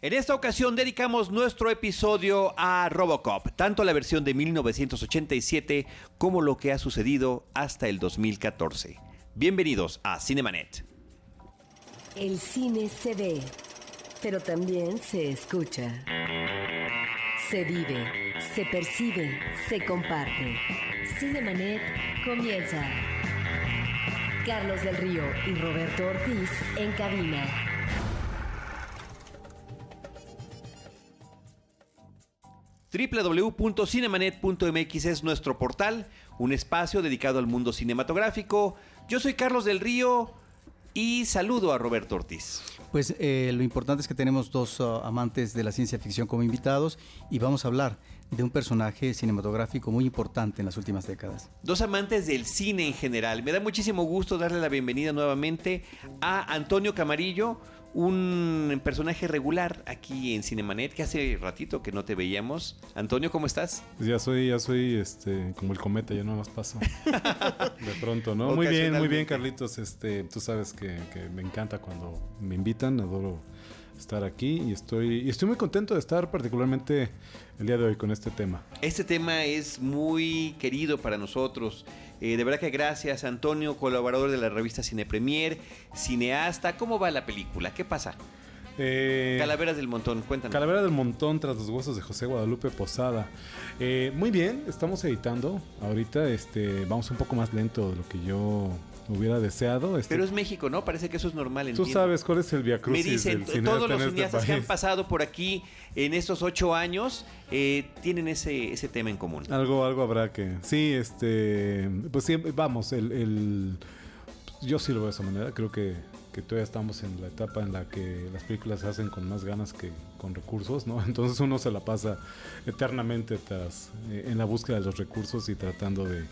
En esta ocasión dedicamos nuestro episodio a Robocop, tanto la versión de 1987 como lo que ha sucedido hasta el 2014. Bienvenidos a Cinemanet. El cine se ve, pero también se escucha. Se vive, se percibe, se comparte. Cinemanet comienza. Carlos del Río y Roberto Ortiz en cabina. www.cinemanet.mx es nuestro portal, un espacio dedicado al mundo cinematográfico. Yo soy Carlos del Río y saludo a Roberto Ortiz. Pues eh, lo importante es que tenemos dos uh, amantes de la ciencia ficción como invitados y vamos a hablar de un personaje cinematográfico muy importante en las últimas décadas. Dos amantes del cine en general. Me da muchísimo gusto darle la bienvenida nuevamente a Antonio Camarillo, un personaje regular aquí en Cinemanet que hace ratito que no te veíamos. Antonio, ¿cómo estás? Pues ya soy, ya soy este, como el cometa, ya no más paso. De pronto, ¿no? Muy bien, muy bien, Carlitos. Este, tú sabes que, que me encanta cuando me invitan, adoro estar aquí y estoy, y estoy muy contento de estar particularmente el día de hoy con este tema. Este tema es muy querido para nosotros. Eh, de verdad que gracias, Antonio, colaborador de la revista Cine Premier, cineasta. ¿Cómo va la película? ¿Qué pasa? Eh, Calaveras del Montón, cuéntanos. Calavera del Montón tras los huesos de José Guadalupe Posada. Eh, muy bien, estamos editando. Ahorita este, vamos un poco más lento de lo que yo hubiera deseado. Este, Pero es México, ¿no? Parece que eso es normal. Tú entiendo. sabes cuál es el Me viacrucis dicen, del cineasta todos los en este cineastas que han pasado por aquí en estos ocho años eh, tienen ese, ese tema en común. Algo, algo habrá que. Sí, este. Pues sí, vamos, el. el- yo sí lo veo de esa manera. Creo que, que todavía estamos en la etapa en la que las películas se hacen con más ganas que con recursos, ¿no? Entonces uno se la pasa eternamente tras, eh, en la búsqueda de los recursos y tratando de.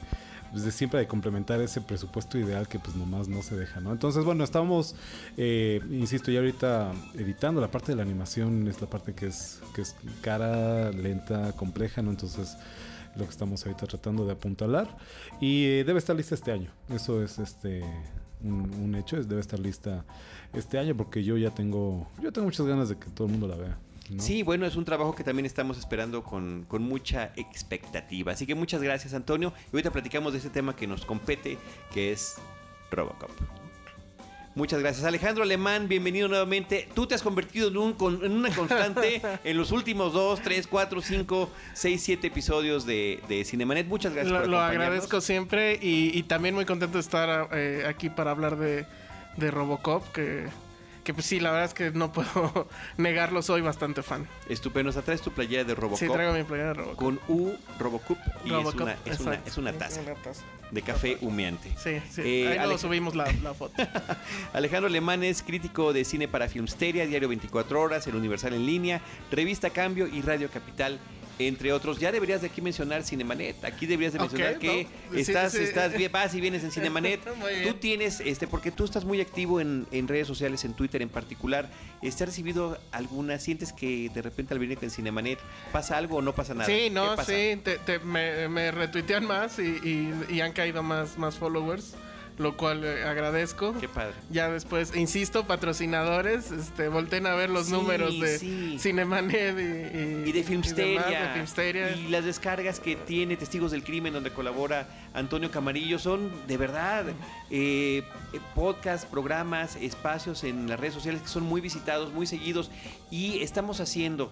Pues, de siempre de complementar ese presupuesto ideal que pues nomás no se deja, ¿no? Entonces, bueno, estamos, eh, insisto, ya ahorita editando la parte de la animación, es la parte que es, que es cara, lenta, compleja, ¿no? Entonces, lo que estamos ahorita tratando de apuntalar y eh, debe estar lista este año. Eso es este un, hecho, debe estar lista este año porque yo ya tengo yo tengo muchas ganas de que todo el mundo la vea. ¿No? Sí, bueno, es un trabajo que también estamos esperando con, con mucha expectativa. Así que muchas gracias, Antonio. Y ahorita platicamos de ese tema que nos compete, que es Robocop. Muchas gracias. Alejandro Alemán, bienvenido nuevamente. Tú te has convertido en, un en una constante en los últimos 2, 3, 4, 5, 6, 7 episodios de, de Cinemanet. Muchas gracias Lo, por lo agradezco siempre y, y también muy contento de estar eh, aquí para hablar de, de Robocop, que, que pues sí, la verdad es que no puedo negarlo, soy bastante fan. Estupendo. Nos traes tu playera de Robocop. Sí, traigo mi playera de Robocop. Con U Robocop y Robocop, es, una, es, una, es una taza Una taza. de café humeante. Sí, sí. Eh, Ahí luego subimos la, la foto. Alejandro Alemán es crítico de cine para Filmsteria, Diario 24 Horas, El Universal en línea, Revista Cambio y Radio Capital, entre otros. Ya deberías de aquí mencionar Cinemanet. Aquí deberías de mencionar que estás, sí. estás bien, vas y vienes en Cinemanet. Tú tienes, este, porque tú estás muy activo en, en redes sociales, en Twitter en particular. Este, ¿Has recibido alguna? ¿Sientes que de repente al venir en Cinemanet pasa algo o no pasa nada? Sí, ¿Qué no, pasa? sí, te- te- me, me retuitean más y, y- y han caído más, más followers, lo cual eh, agradezco. Qué padre. Ya después, insisto, patrocinadores, este, volten a ver los Sí, números de sí. Cinemanet y, y de Filmsteria, demás, de Filmsteria. y las descargas que tiene Testigos del Crimen donde colabora Antonio Camarillo son de verdad eh, eh, podcasts, programas, espacios en las redes sociales que son muy visitados, muy seguidos y estamos haciendo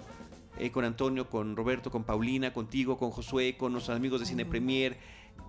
eh, con Antonio, con Roberto, con Paulina, contigo, con Josué, con nuestros amigos de Cine Premier,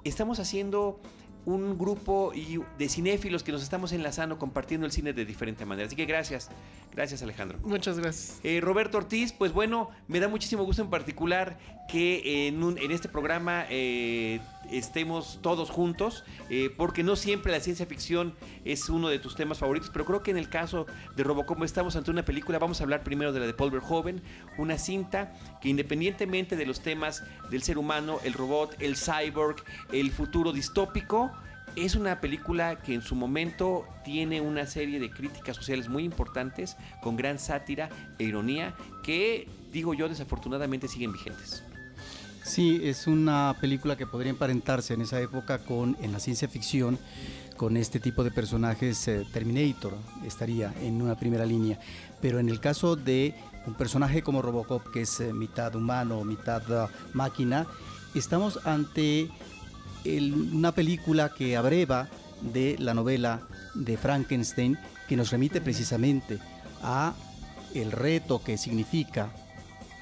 estamos haciendo un grupo y de cinéfilos que nos estamos enlazando, compartiendo el cine de diferente manera. Así que gracias, gracias Alejandro. Muchas gracias. Eh, Roberto Ortiz, pues bueno, me da muchísimo gusto en particular que en, un- en este programa eh, estemos todos juntos, eh, porque no siempre la ciencia ficción es uno de tus temas favoritos, pero creo que en el caso de Robocop estamos ante una película, vamos a hablar primero de la de Paul Verhoeven, una cinta que independientemente de los temas del ser humano, el robot, el cyborg, el futuro distópico, es una película que en su momento tiene una serie de críticas sociales muy importantes, con gran sátira e ironía, que, digo yo, desafortunadamente siguen vigentes. Sí, es una película que podría emparentarse en esa época con, en la ciencia ficción, con este tipo de personajes, eh, Terminator estaría en una primera línea. Pero en el caso de un personaje como Robocop, que es eh, mitad humano, mitad uh, máquina, estamos ante una película que abreva de la novela de Frankenstein, que nos remite precisamente a el reto que significa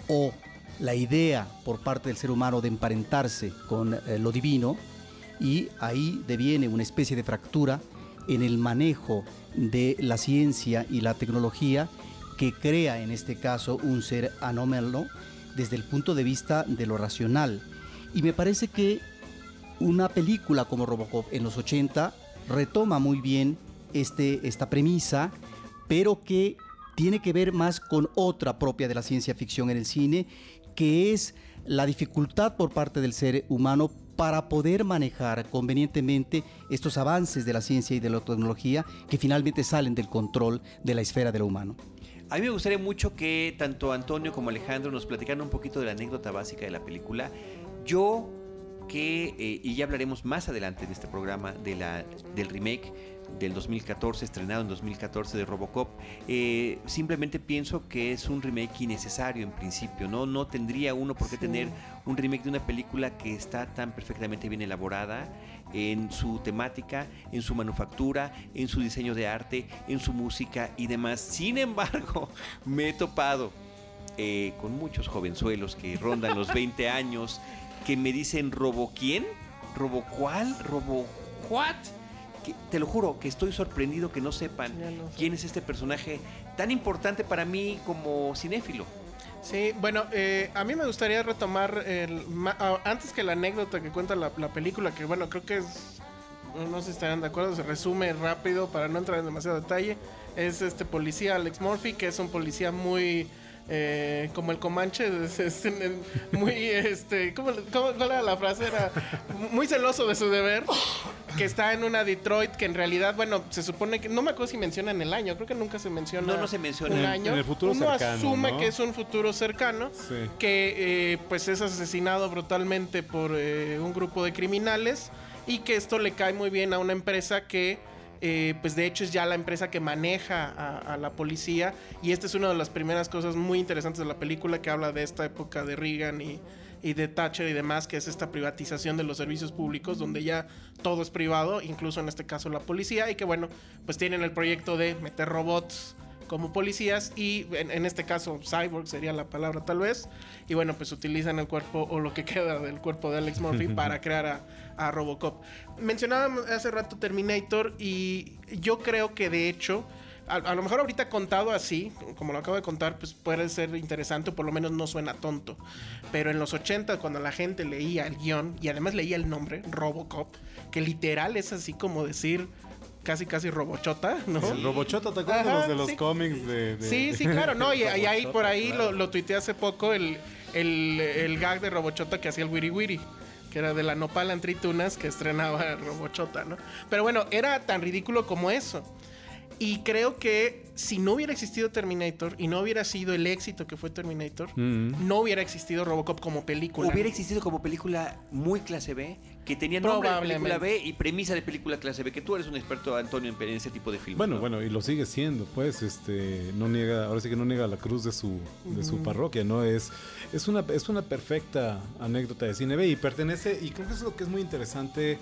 o la idea por parte del ser humano de emparentarse con eh, lo divino y ahí deviene una especie de fractura en el manejo de la ciencia y la tecnología que crea en este caso un ser anómalo desde el punto de vista de lo racional. Y me parece que una película como Robocop en los 80 retoma muy bien este, esta premisa, pero que tiene que ver más con otra propia de la ciencia ficción en el cine, que es la dificultad por parte del ser humano para poder manejar convenientemente estos avances de la ciencia y de la tecnología que finalmente salen del control de la esfera de lo humano. A mí me gustaría mucho que tanto Antonio como Alejandro nos platicaran un poquito de la anécdota básica de la película. Yo que, eh, y ya hablaremos más adelante en este programa de la, del remake del 2014, estrenado en 2014 de Robocop, eh, simplemente pienso que es un remake innecesario en principio, ¿no? No tendría uno por qué tener un remake de una película que está tan perfectamente bien elaborada en su temática, en su manufactura, en su diseño de arte, en su música y demás. Sin embargo, me he topado eh, con muchos jovenzuelos que rondan los 20 años que me dicen ¿Robo quién? ¿Robo cuál? ¿Robo what? Que- te lo juro que estoy sorprendido que no sepan quién es este personaje tan importante para mí como cinéfilo. Sí, bueno, eh, a mí me gustaría retomar el, ma- ah, antes que la anécdota que cuenta la, la película, que bueno, creo que es, no sé si estarán de acuerdo, se resume rápido para no entrar en demasiado detalle. Es este policía Alex Murphy, que es un policía muy... eh, como el Comanche, es, es en el- muy, este, ¿cómo, cómo- cuál era la frase? Era muy celoso de su deber, que está en una Detroit que en realidad, bueno, se supone que, no me acuerdo si mencionan el año, creo que nunca se menciona. No, no se menciona. un En- año. en el futuro Uno cercano, asume ¿no? que es un futuro cercano Sí. que eh, pues es asesinado brutalmente por eh, un grupo de criminales y que esto le cae muy bien a una empresa que eh, pues de hecho es ya la empresa que maneja a, a la policía y esta es una de las primeras cosas muy interesantes de la película que habla de esta época de Reagan y, y de Thatcher y demás, que es esta privatización de los servicios públicos donde ya todo es privado, incluso en este caso la policía y que bueno, pues tienen el proyecto de meter robots como policías y en, en este caso cyborg sería la palabra tal vez y bueno pues utilizan el cuerpo o lo que queda del cuerpo de Alex Murphy para crear a, a Robocop mencionaba hace rato Terminator y yo creo que de hecho a, a lo mejor ahorita contado así, como lo acabo de contar, pues puede ser interesante o por lo menos no suena tonto. Pero en los 80, cuando la gente leía el guion y además leía el nombre, Robocop, que literal es así como decir casi casi robochota, ¿no? El Robochota, ¿te acuerdas Ajá, los de los sí. cómics de, de- Sí, sí, claro, no, y, y ahí por ahí claro. lo, lo tuiteé hace poco el, el, el gag de Robochota que hacía el Wiri Wiri, que era de la nopal en tritunas que estrenaba Robochota, ¿no? Pero bueno, era tan ridículo como eso. Y creo que si no hubiera existido Terminator y no hubiera sido el éxito que fue Terminator, Mm. no hubiera existido Robocop como película. Hubiera existido como película muy clase B, que tenía nombre de película. B y premisa de película clase B, que tú eres un experto, Antonio, en, ese tipo de filmes. Bueno, ¿no? bueno, y lo sigue siendo, pues, este, no niega, ahora sí que no niega la cruz de su, de su parroquia, ¿no? Es, es una, es una perfecta anécdota de cine B y pertenece, y creo que eso es lo que es muy interesante,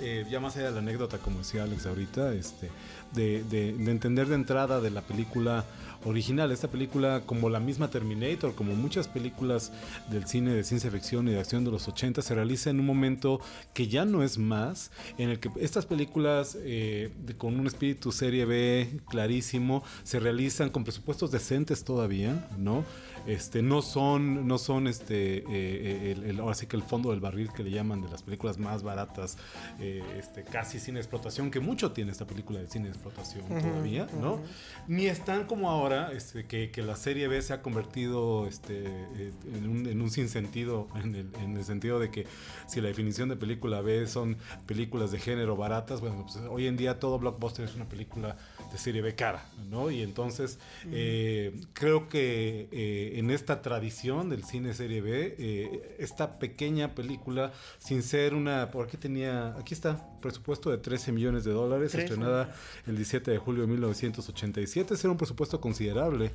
eh, ya más allá de la anécdota, como decía Alex ahorita, este, de, de- de entender de entrada de la película original, esta película como la misma Terminator, como muchas películas del cine de ciencia ficción y de acción de los 80, se realiza en un momento que ya no es más, en el que estas películas eh, con un espíritu serie B clarísimo se realizan con presupuestos decentes todavía, ¿no? Este, no son, no son este, eh, eh, el, el- ahora sí que el fondo del barril que le llaman de las películas más baratas, eh, este, casi sin explotación, que mucho tiene esta película de cine de explotación todavía, ¿no? Ni están como ahora, este, que, que la serie B se ha convertido este, eh, en, un, en un sinsentido, en el, en el sentido de que si la definición de película B son películas de género baratas, bueno, pues hoy en día todo blockbuster es una película de serie B cara, ¿no? Y entonces eh, creo que eh, en esta tradición del cine serie B, eh, esta pequeña película, sin ser una, por aquí tenía, aquí está, presupuesto de 13 millones de dólares, estrenada el 17 de julio de 1987, ese era un presupuesto considerable.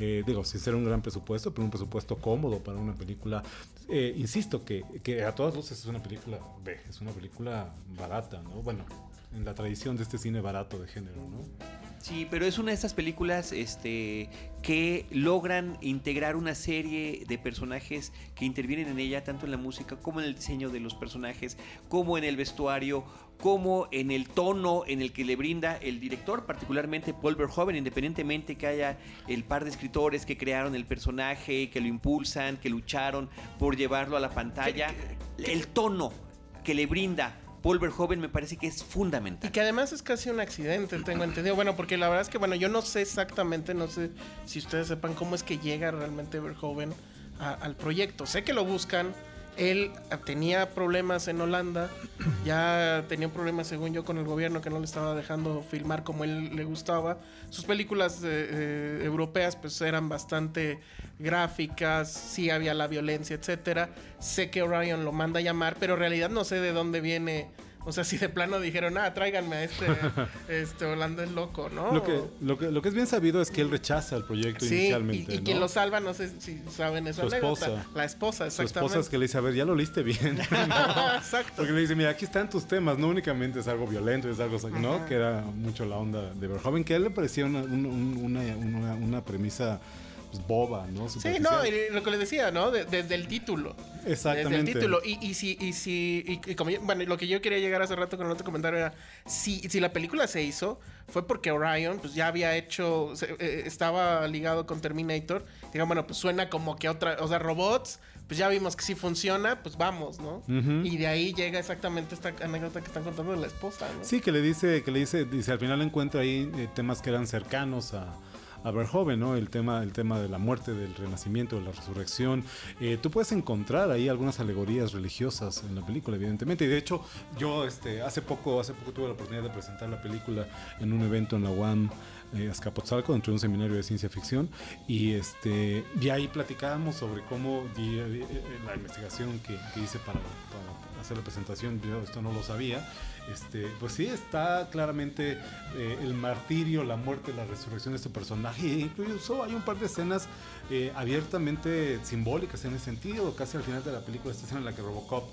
Eh, digo, sin ser un gran presupuesto, pero un presupuesto cómodo para una película. Eh, insisto que, que a todas luces es una película B, es una película barata, ¿no? Bueno, en la tradición de este cine barato de género, ¿no? Sí, pero es una de estas películas este, que logran integrar una serie de personajes que intervienen en ella, tanto en la música como en el diseño de los personajes, como en el vestuario, como en el tono en el que le brinda el director, particularmente Paul Verhoeven, independientemente que haya el par de escritores que crearon el personaje, que lo impulsan, que lucharon por llevarlo a la pantalla, el tono que le brinda Paul Verhoeven me parece que es fundamental. Y que además es casi un accidente, tengo entendido. Bueno, porque la verdad es que, bueno, yo no sé exactamente, no sé si ustedes sepan cómo es que llega realmente Verhoeven al proyecto. Sé que lo buscan. Él tenía problemas en Holanda, ya tenía problemas, según yo, con el gobierno que no le estaba dejando filmar como él le gustaba. Sus películas eh, eh, europeas, pues eran bastante gráficas, sí había la violencia, etcétera. Sé que Orion lo manda a llamar, pero en realidad no sé de dónde viene. O sea, si de plano dijeron, ah, tráiganme a este, este holandés loco, ¿no? Lo, que, lo, que, lo que es bien sabido es que él rechaza el proyecto Sí, y, inicialmente. y ¿no? quien lo salva, no sé si saben esa Su anécdota. esposa. La esposa, Su exactamente. esposa es que le dice, a ver, ya lo leíste bien. Exacto. Porque le dice, mira, aquí están tus temas, no únicamente es algo violento, es algo, ¿no? Que era mucho la onda de Verhoeven, que a él le parecía una, un- un- una, una- una premisa pues, boba, ¿no? Sí, no, lo que les decía, ¿no? De- desde el título. Exactamente. Desde el título. Y, y si, y si, y, y como yo- bueno, lo que yo quería llegar hace rato con el otro comentario era, si, si la película se hizo, fue porque Orion, pues ya había hecho, se- eh, estaba ligado con Terminator. Digo, bueno, pues suena como que otra, o sea, robots, pues ya vimos que sí funciona, pues vamos, ¿no? Y de ahí llega exactamente esta anécdota que están contando de la esposa, ¿no? Sí, que le dice, que le dice, dice, al final encuentra ahí eh, temas que eran cercanos a, a Verhoeven, ¿no? El tema, el tema de la muerte, del renacimiento, de la resurrección. Eh, tú puedes encontrar ahí algunas alegorías religiosas en la película, evidentemente. Y de hecho, yo este, hace poco, hace poco tuve la oportunidad de presentar la película en un evento en la UAM. Eh, Azcapotzalco, dentro de un seminario de ciencia ficción y este y ahí platicábamos sobre cómo eh, la investigación que, que hice para, para hacer la presentación, yo esto no lo sabía, este, pues sí, está claramente eh, el martirio, la muerte, la resurrección de este personaje. E incluso hay un par de escenas eh, abiertamente simbólicas en ese sentido. Casi al final de la película, esta escena en la que Robocop,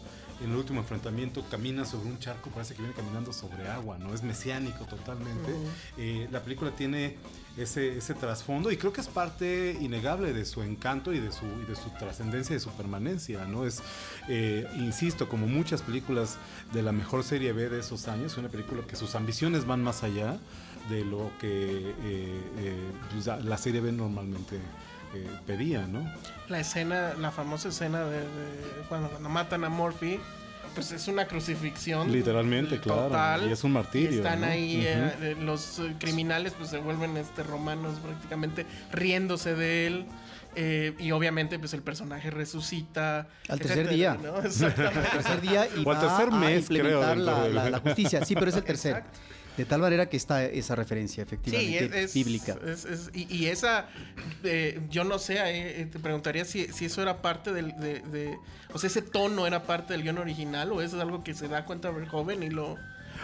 en el último enfrentamiento, camina sobre un charco, parece que viene caminando sobre agua, ¿no? Es mesiánico totalmente. Eh, la película tiene ese, ese trasfondo y creo que es parte innegable de su encanto y de su, y de su trascendencia y de su permanencia, ¿no? Es, eh, insisto, como muchas películas de la mejor serie B de esos años, una película que sus ambiciones van más allá de lo que eh, pues, la- la serie B normalmente eh, pedía, ¿no? La escena, la famosa escena de, de cuando, cuando matan a Murphy, pues es una crucifixión. Literalmente, claro, y es un martirio, Y están ¿no? ahí, eh, eh, los eh, criminales pues se vuelven este, romanos prácticamente riéndose de él. eh, y obviamente pues el personaje resucita. Al tercer etcétera, día. ¿no? Al Exactamente. tercer día y O al va tercer a mes, creo, implementar dentro la, del- la- la justicia. Sí, pero es el tercer. Exacto. De tal manera que está esa referencia, Sí, efectivamente, es, bíblica. es- es- y, y esa, eh, yo no sé, eh, te preguntaría si, si eso era parte del, de, de- o sea, ese tono era parte del guion original o eso es algo que se da cuenta Verhoeven y lo...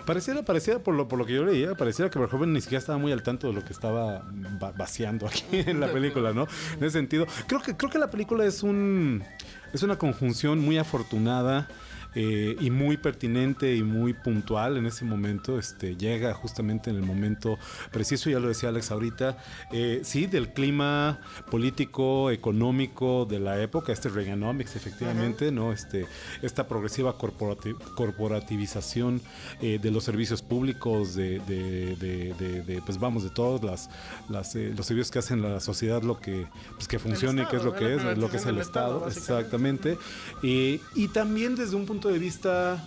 Pareciera, pareciera por lo, por lo que yo leía, pareciera que Verhoeven ni siquiera estaba muy al tanto de lo que estaba va- vaciando aquí en la película, ¿no? En ese sentido, creo que creo que la película es un es una conjunción muy afortunada eh, y muy pertinente y muy puntual en ese momento. Este llega justamente en el momento preciso, ya lo decía Alex ahorita, eh, sí, del clima político, económico de la época, este Reaganomics, efectivamente, ¿no? Este, esta progresiva corporati- corporativización eh, de los servicios públicos, de, de- de- de- de, pues vamos, de todos las, las, eh, los servicios que hacen la sociedad, lo que, pues que funcione, que es lo Estado, que es, lo que es el Estado, Estado, exactamente. Y, y también desde un punto de vista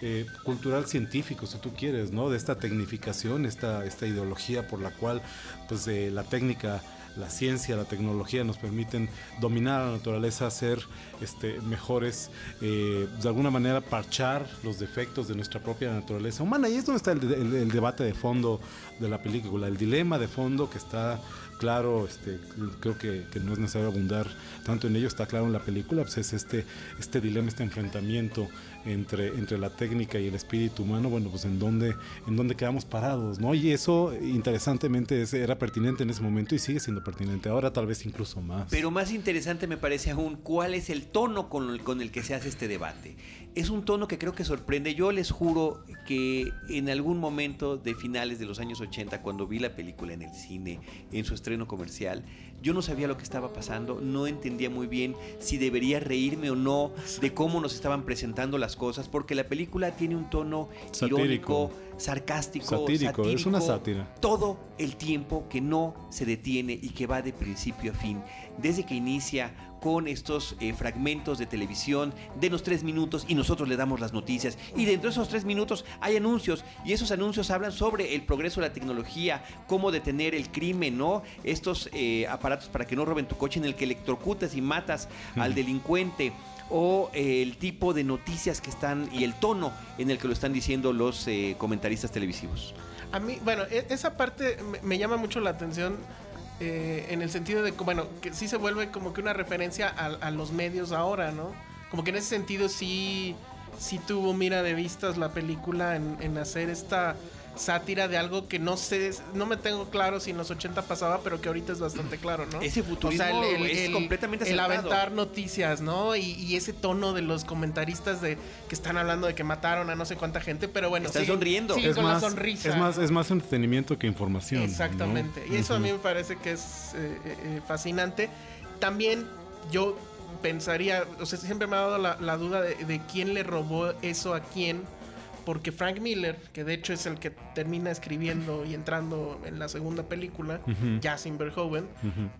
eh, cultural científico, si tú quieres, ¿no? De esta tecnificación, esta, esta ideología por la cual pues, eh, la técnica la ciencia, la tecnología nos permiten dominar la naturaleza, ser este, mejores, eh, de alguna manera parchar los defectos de nuestra propia naturaleza humana. Y es donde está el debate de fondo de la película, el dilema de fondo que está claro, este, creo que, no es necesario abundar tanto en ello, está claro en la película, pues es este, este dilema, este enfrentamiento entre, entre la técnica y el espíritu humano, bueno, pues en dónde, en dónde quedamos parados, ¿no? Y eso, interesantemente, es- era pertinente en ese momento y sigue siendo pertinente, ahora tal vez incluso más. Pero más interesante me parece aún cuál es el tono con el que se hace este debate. Es un tono que creo que sorprende. Yo les juro que en algún momento de finales de los años 80, cuando vi la película en el cine, en su estreno comercial, yo no sabía lo que estaba pasando, no entendía muy bien si debería reírme o no de cómo nos estaban presentando las cosas, porque la película tiene un tono Satírico. irónico, sarcástico, Satírico, es una satírico, sátira. todo el tiempo que no se detiene y que va de principio a fin. Desde que inicia con estos eh, fragmentos de televisión, denos tres minutos y nosotros le damos las noticias. Y dentro de esos tres minutos hay anuncios y esos anuncios hablan sobre el progreso de la tecnología, cómo detener el crimen, ¿no? Estos eh, aparatos para que no roben tu coche en el que electrocutas y matas al delincuente o eh, el tipo de noticias que están y el tono en el que lo están diciendo los eh, comentaristas televisivos. A mí, bueno, e- esa parte me, me llama mucho la atención eh, en el sentido de bueno, que sí se vuelve como que una referencia a, a los medios ahora, ¿no? Como que en ese sentido sí, sí tuvo mira de vistas la película en, en hacer esta sátira de algo que no sé, no me tengo claro si en los 80 pasaba, pero que ahorita es bastante claro, ¿no? Ese futurismo es completamente el acertado. aventar noticias, ¿no? Y, y ese tono de los comentaristas de que están hablando de que mataron a no sé cuánta gente, pero bueno, Están siguen- sonriendo. siguen es con más, la sonrisa. Es más, es más entretenimiento que información. ¿no? Exactamente. Y eso a mí me parece que es eh, eh, eh, fascinante. También yo pensaría, o sea, siempre me ha dado la, la duda de, de quién le robó eso a quién. Porque Frank Miller, que de hecho es el que termina escribiendo y entrando en la segunda película, Ujú. ya sin Verhoeven,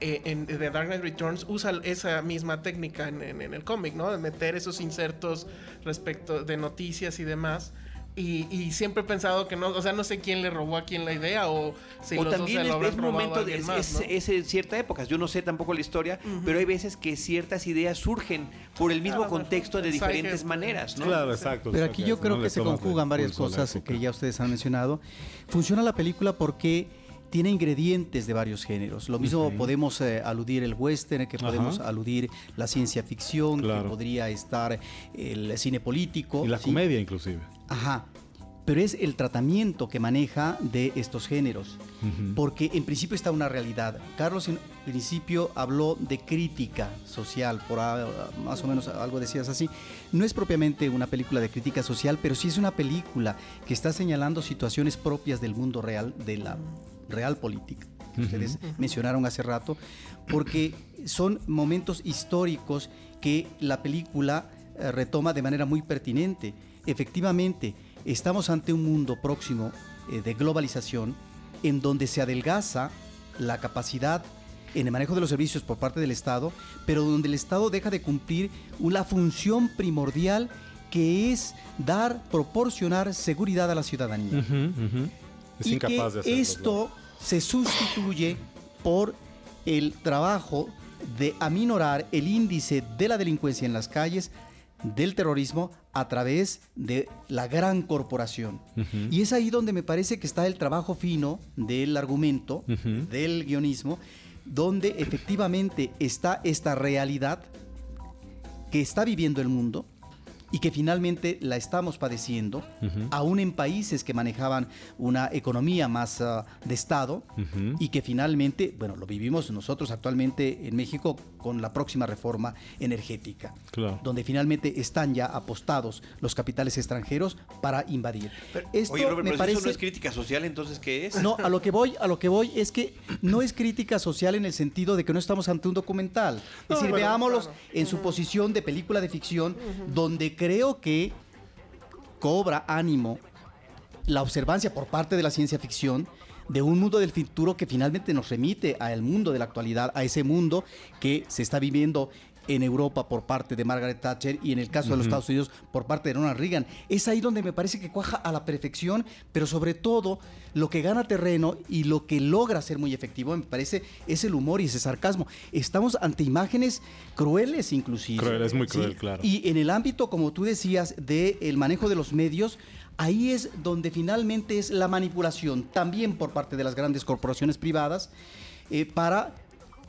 eh, en The Dark Knight Returns usa esa misma técnica en, en- en el cómic, ¿no? De meter esos insertos respecto de noticias y demás. Y, y siempre he pensado que no, o sea, no sé quién le robó a quién la idea o si o los dos también se es, es momento de es, más, ¿no? es en cierta época. Yo no sé tampoco la historia, pero hay veces que ciertas ideas surgen por el mismo Claro, contexto de el diferentes maneras, ¿no? Claro, exacto. Pero exacto, aquí yo creo que se conjugan varias cosas que ya ustedes han mencionado. Funciona la película porque tiene ingredientes de varios géneros. Lo mismo podemos eh, aludir el western, que Ajá. podemos aludir la ciencia ficción, Claro. que podría estar el cine político. Y la ¿sí? comedia, inclusive. Ajá. Pero es el tratamiento que maneja de estos géneros. Porque en principio está una realidad. Carlos en principio habló de crítica social, por más o menos algo decías así. No es propiamente una película de crítica social, pero sí es una película que está señalando situaciones propias del mundo real, de la real política. que Ustedes mencionaron hace rato, porque son momentos históricos que la película eh, retoma de manera muy pertinente. Efectivamente, estamos ante un mundo próximo eh, de globalización en donde se adelgaza la capacidad en el manejo de los servicios por parte del Estado, pero donde el Estado deja de cumplir una función primordial que es dar, proporcionar seguridad a la ciudadanía. Es y incapaz que de hacerlo. esto se sustituye por el trabajo de aminorar el índice de la delincuencia en las calles, del terrorismo, a través de la gran corporación. Y es ahí donde me parece que está el trabajo fino del argumento, del guionismo, donde efectivamente está esta realidad que está viviendo el mundo y que finalmente la estamos padeciendo, aún en países que manejaban una economía más ah, de Estado y que finalmente, bueno, lo vivimos nosotros actualmente en México con la próxima reforma energética, Claro. donde finalmente están ya apostados los capitales extranjeros para invadir. Esto Oye, Robert, me pero parece eso no es crítica social, entonces ¿qué es? no, a lo que voy, a lo que voy es que no es crítica social en el sentido de que no estamos ante un documental. Es No, decir, bueno, veámoslos claro. en su posición de película de ficción, donde creo que cobra ánimo la observancia por parte de la ciencia ficción de un mundo del futuro que finalmente nos remite al mundo de la actualidad, a ese mundo que se está viviendo en Europa por parte de Margaret Thatcher y en el caso de los Estados Unidos por parte de Ronald Reagan. Es ahí donde me parece que cuaja a la perfección, pero sobre todo lo que gana terreno y lo que logra ser muy efectivo, me parece, es el humor y ese sarcasmo. Estamos ante imágenes crueles inclusive. Cruel, es muy cruel, claro. Y en el ámbito, como tú decías, del manejo de los medios, ahí es donde finalmente es la manipulación, también por parte de las grandes corporaciones privadas, eh, para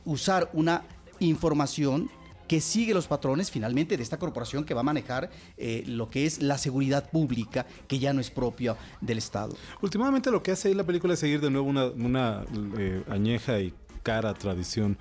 usar una información que sigue los patrones finalmente de esta corporación que va a manejar eh, lo que es la seguridad pública, que ya no es propia del Estado. Últimamente lo que hace ahí la película es seguir de nuevo una, eh, añeja y cara tradición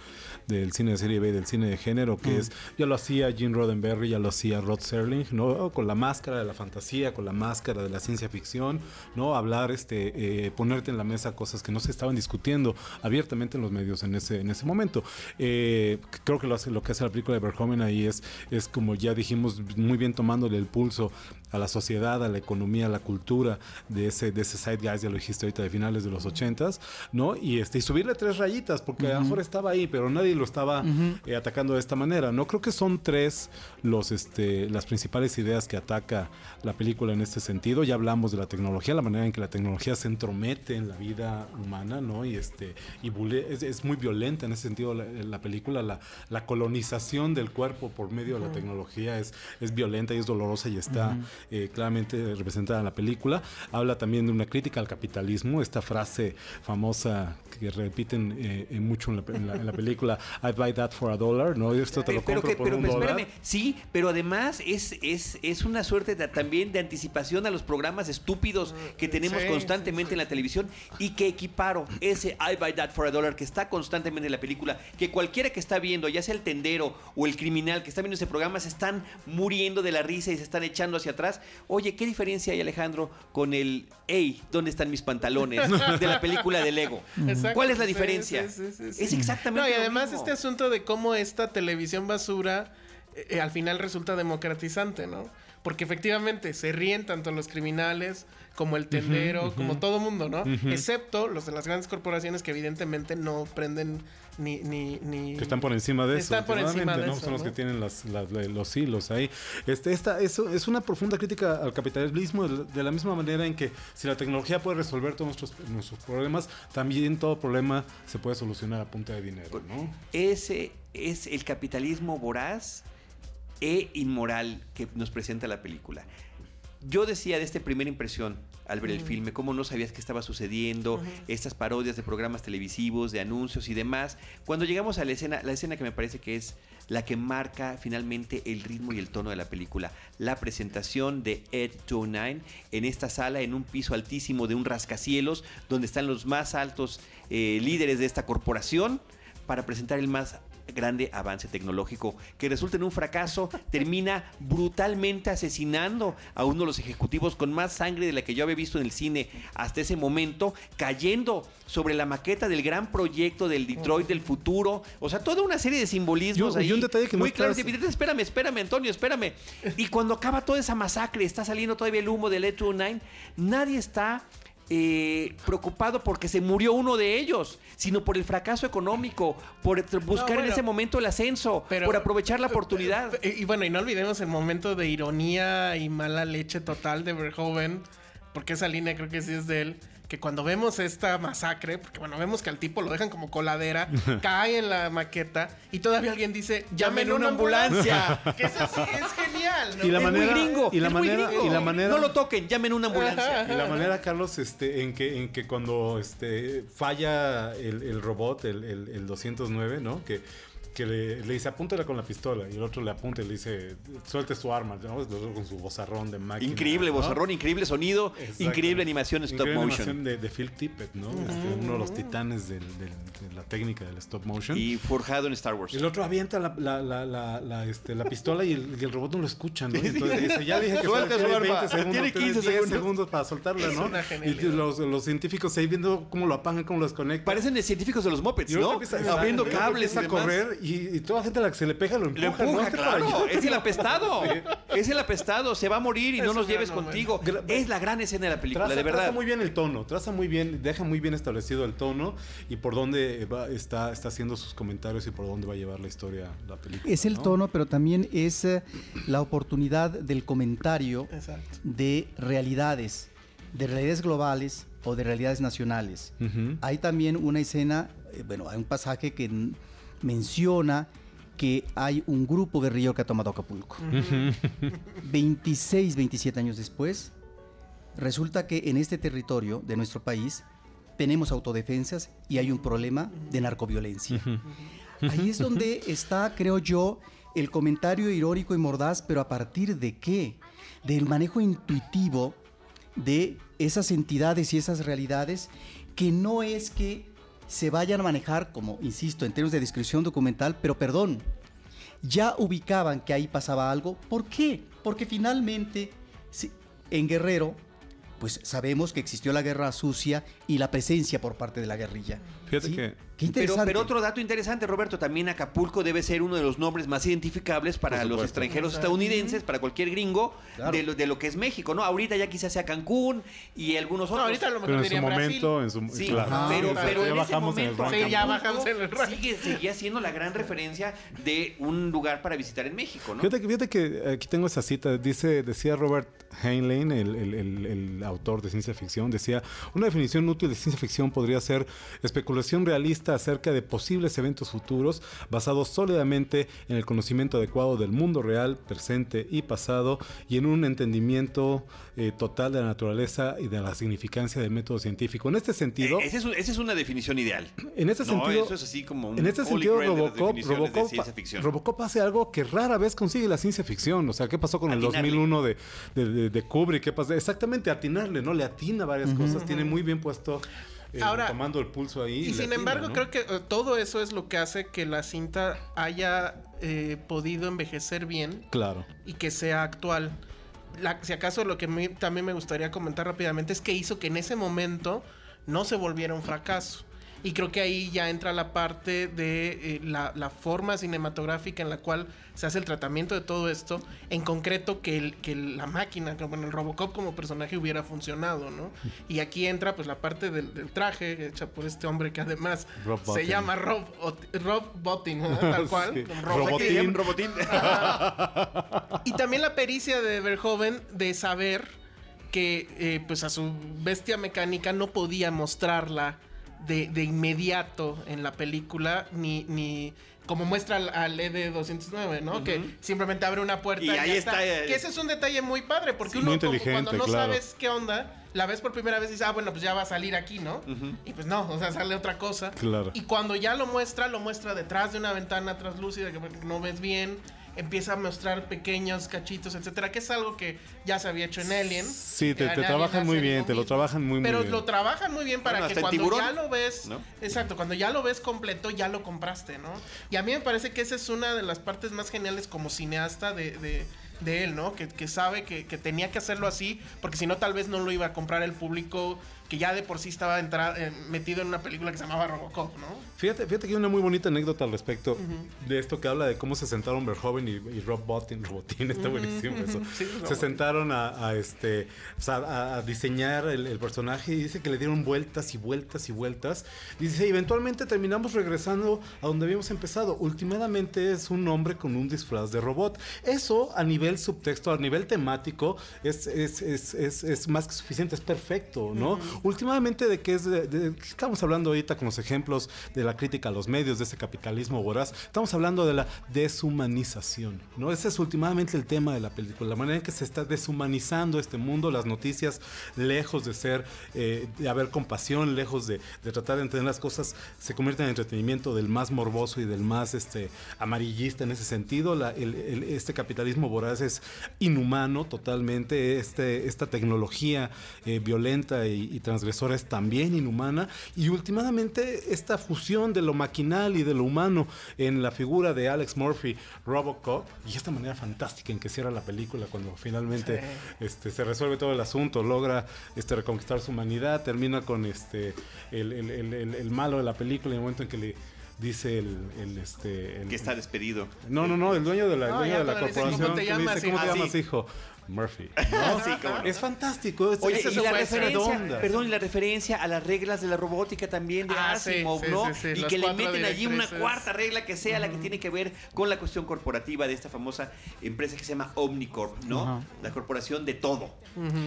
del cine de serie B, del cine de género, que es, ya lo hacía Gene Roddenberry, ya lo hacía Rod Serling, ¿no? Con la máscara de la fantasía, con la máscara de la ciencia ficción, ¿no? Hablar, este, eh, ponerte en la mesa cosas que no se estaban discutiendo abiertamente en los medios en ese, en ese momento. Eh, creo que lo, hace, lo que hace la película de Verhoeven ahí es, es como ya dijimos, muy bien tomándole el pulso a la sociedad, a la economía, a la cultura de ese, de ese side guys, ya lo dijiste ahorita, de finales de los ochentas, ¿no? Y este, y subirle tres rayitas, porque a lo mejor estaba ahí, pero nadie lo estaba eh, atacando de esta manera, ¿no? Creo que son tres los, este, las principales ideas que ataca la película en este sentido. Ya hablamos de la tecnología, la manera en que la tecnología se entromete en la vida humana, ¿no? Y este, y es, es muy violenta en ese sentido la, la película, la, la, colonización del cuerpo por medio de la tecnología es, es violenta y es dolorosa y está eh, claramente representada en la película. Habla también de una crítica al capitalismo, esta frase famosa que repiten eh, mucho en la, en, la, en la, película, I'd buy that for a dollar, ¿no? Esto te lo pero, compro que, por pero un espérame, dólar. sí, pero además es, es, es una suerte de, también de anticipación a los programas estúpidos que tenemos Sí, constantemente en la televisión y que equiparo ese I buy that for a dollar que está constantemente en la película, que cualquiera que está viendo, ya sea el tendero o el criminal que está viendo ese programa, se están muriendo de la risa y se están echando hacia atrás. Oye, ¿qué diferencia hay, Alejandro, con el Hey, ¿dónde están mis pantalones? de la película de Lego. Exacto, ¿Cuál es la sí, diferencia? sí, sí, Es exactamente No, y lo además mismo. este asunto de cómo esta televisión basura eh, eh, al final resulta democratizante, ¿no? Porque efectivamente se ríen tanto los criminales como el tendero, como todo mundo, ¿no? Excepto los de las grandes corporaciones que evidentemente no prenden ni... ni, ni... que están por encima de eso. Están por encima de ¿no? eso, Son los que tienen las, las- los hilos ahí. Este, esta es, es una profunda crítica al capitalismo de, de la misma manera en que si la tecnología puede resolver todos nuestros, nuestros problemas, también todo problema se puede solucionar a punta de dinero, ¿no? Ese es el capitalismo voraz e inmoral que nos presenta la película. Yo decía de esta primera impresión al ver el filme, cómo no sabías qué estaba sucediendo, estas parodias de programas televisivos, de anuncios y demás. Cuando llegamos a la escena, la escena que me parece que es la que marca finalmente el ritmo y el tono de la película, la presentación de Ed 29 en esta sala, en un piso altísimo de un rascacielos, donde están los más altos eh, líderes de esta corporación para presentar el más grande avance tecnológico que resulta en un fracaso, termina brutalmente asesinando a uno de los ejecutivos con más sangre de la que yo había visto en el cine hasta ese momento, cayendo sobre la maqueta del gran proyecto del Detroit del futuro, o sea, toda una serie de simbolismos Y un- y ahí un detalle que muy evidentes. Espérame, espérame, Antonio, espérame. Y cuando acaba toda esa masacre, está saliendo todavía el humo del E29, nadie está eh, preocupado porque se murió uno de ellos, sino por el fracaso económico, por buscar en bueno, ese momento el ascenso, pero- por aprovechar la oportunidad. Y, y bueno, y no olvidemos el momento de ironía y mala leche total de Verhoeven, porque esa línea creo que sí es de él, que cuando vemos esta masacre, porque bueno, vemos que al tipo lo dejan como coladera, cae en la maqueta y todavía alguien dice, llamen una ambulancia. que eso sí es genial, ¿no? Y la es manera- muy gringo, y la es muy manera- gringo. y la manera- No lo toquen, llamen una ambulancia. Y la manera, Carlos, este, en que, en que cuando este, falla el, el robot, el, el, el 209, ¿no? Que, que le, le dice apúntale con la pistola y el otro le apunta y le dice suelte su arma, ¿no? El otro con su bozarrón de máquina. Increíble ¿no? bozarrón, increíble sonido, increíble animación stop Increíble motion. animación de, de Phil Tippett, ¿no? Este, uno de los titanes del- del- de la técnica del stop motion. Y forjado en Star Wars. El otro avienta la, la, la, la, la, este, la pistola y el, y el robot no lo escucha, ¿no? Y Entonces dice, ya dije que Suelta tiene su 20 arma. segundos, Tiene 15 10 segundos. segundos para soltarla, ¿no? Y los, los científicos ahí viendo cómo lo apagan, cómo lo desconectan. Parecen de científicos de los Muppets, ¿no? empieza- Abriendo cables a correr y, y toda la gente a la que se le pega lo empuja. Lo empuja, ¿no? Para claro. Es el apestado. Es el apestado. Se va a morir y no nos lleves no, contigo. bueno. Es la gran escena de la película, Traza, de verdad. traza muy bien el tono, traza muy bien, deja muy bien establecido el tono y por dónde va- está, está haciendo sus comentarios y por dónde va a llevar la historia la película. Es el ¿no? tono, pero también es eh, la oportunidad del comentario Exacto. de realidades, de realidades globales o de realidades nacionales. Hay también una escena, eh, bueno, hay un pasaje que menciona que hay un grupo guerrillero que ha tomado Acapulco. 26, 27 años después, resulta que en este territorio de nuestro país tenemos autodefensas y hay un problema de narcoviolencia. Ahí es donde está, creo yo, el comentario irónico y mordaz, pero a partir de qué? Del manejo intuitivo de esas entidades y esas realidades que no es que se vayan a manejar como, insisto, en términos de descripción documental, pero perdón, ya ubicaban que ahí pasaba algo. ¿Por qué? Porque finalmente en Guerrero, pues sabemos que existió la guerra sucia y la presencia por parte de la guerrilla. Fíjate ¿Sí? que- Qué Pero, interesante. pero otro dato interesante, Roberto, también Acapulco debe ser uno de los nombres más identificables para los extranjeros estadounidenses, para cualquier gringo, Claro. de, lo, de lo que es México, ¿no? Ahorita ya quizás sea Cancún y algunos No, otros. ahorita a lo Pero mejor en su momento, Brasil. en su Sí, claro. Pero, Sí, pero ya en ese bajamos en el momento. Sí, ya bajamos en el sigue, seguía siendo la gran referencia de un lugar para visitar en México, ¿no? Fíjate, que- fíjate que aquí tengo esa cita. Dice, decía Robert Heinlein, el, el- autor de ciencia ficción, decía, una definición útil de ciencia ficción podría ser especulación realista acerca de posibles eventos futuros basados sólidamente en el conocimiento adecuado del mundo real, presente y pasado y en un entendimiento eh, total de la naturaleza y de la significancia del método científico. En este sentido, Eh, esa, es, un- esa es una definición ideal. en este no, sentido, eso es así como un en este sentido, Robocop, de Robocop, ciencia ficción. Robocop hace algo que rara vez consigue la ciencia ficción. O sea, ¿qué pasó con el Atinarle. 2001 de, de, de- de Kubrick? ¿Qué pasó? Exactamente, atinarle, ¿no? Le atina varias cosas. Tiene muy bien puesto, eh, Ahora, tomando el pulso ahí. Y sin atina, embargo, ¿no? creo que eh, todo eso es lo que hace que la cinta haya eh, podido envejecer bien Claro. y que sea actual. La- si acaso lo que también me gustaría comentar rápidamente es que hizo que en ese momento no se volviera un fracaso. Y creo que ahí ya entra la parte de eh, la, la forma cinematográfica en la cual se hace el tratamiento de todo esto. En concreto, que, el- que la máquina, que, bueno, el Robocop como personaje hubiera funcionado, ¿no? Y aquí entra pues la parte del, del traje hecha por este hombre que además Rob se Bottin. llama Rob, Rob Bottin, ¿no? tal cual. Sí. como Robotín. Robotín. y también la pericia de Verhoeven de saber que pues a su bestia mecánica no podía mostrarla de, de inmediato en la película, ni, ni como muestra al, al ED209, ¿no? Que simplemente abre una puerta Y y, ahí ya está, está. Que ese es un detalle muy padre, porque Sí, uno muy como inteligente, cuando no claro. sabes qué onda, la ves por primera vez y dices, ah, bueno, pues ya va a salir aquí, ¿no? Y pues no, o sea, sale otra cosa. Claro. Y cuando ya lo muestra, lo muestra detrás de una ventana translúcida que no ves bien. Empieza a mostrar pequeños cachitos, etcétera, que es algo que ya se había hecho en Alien. Sí, te, te trabajan muy bien, te lo trabajan muy, muy Pero bien. lo trabajan muy bien para Bueno, que cuando Tiburón, ya lo ves, ¿no? exacto, cuando ya lo ves completo, ya lo compraste, ¿no? Y a mí me parece que esa es una de las partes más geniales como cineasta de, de- de él, ¿no? Que, que sabe que, que tenía que hacerlo así, porque si no, tal vez no lo iba a comprar el público que ya de por sí estaba eh, metido en una película que se llamaba Robocop, ¿no? Fíjate, fíjate que hay una muy bonita anécdota al respecto de esto que habla de cómo se sentaron Verhoeven y, y Rob Bottin, Robotín, está buenísimo eso. Sí, se sentaron a, a, este, a, a diseñar el, el personaje y dice que le dieron vueltas y vueltas y vueltas. Dice, eventualmente terminamos regresando a donde habíamos empezado. Últimamente es un hombre con un disfraz de robot. Eso a nivel subtexto, a nivel temático, es, es, es, es, es más que suficiente, es perfecto, ¿no? Últimamente de qué es, de, de- ¿qué estamos hablando ahorita con los ejemplos de la crítica a los medios, de ese capitalismo voraz, estamos hablando de la deshumanización, ¿no? Ese es últimamente el tema de la película, la manera en que se está deshumanizando este mundo, las noticias, lejos de ser, eh, de haber compasión, lejos de, tratar de entender las cosas, se convierten en entretenimiento del más morboso y del más este, amarillista en ese sentido. Este capitalismo voraz es inhumano totalmente, este, esta tecnología eh, violenta y transgresora es también inhumana y últimamente esta fusión de lo maquinal y de lo humano en la figura de Alex Murphy, Robocop, y esta manera fantástica en que cierra la película cuando finalmente este, se resuelve todo el asunto, logra este, reconquistar su humanidad, termina con este, el, el- el- el- el malo de la película en el momento en que le dice el, el, este el- Que está despedido. no no no el dueño de la, No, dueño de la corporación ¿cómo te llamas? dice cómo te Ah, llamas hijo Murphy Sí, cómo no. es fantástico es, Oye, es y la referencia, perdón, y la referencia a las reglas de la robótica también de Ah, Asimov, sí, ¿no? sí, sí, y las que le meten allí una cuarta regla que sea la que tiene que ver con la cuestión corporativa de esta famosa empresa que se llama Omnicorp, ¿no? La corporación de todo.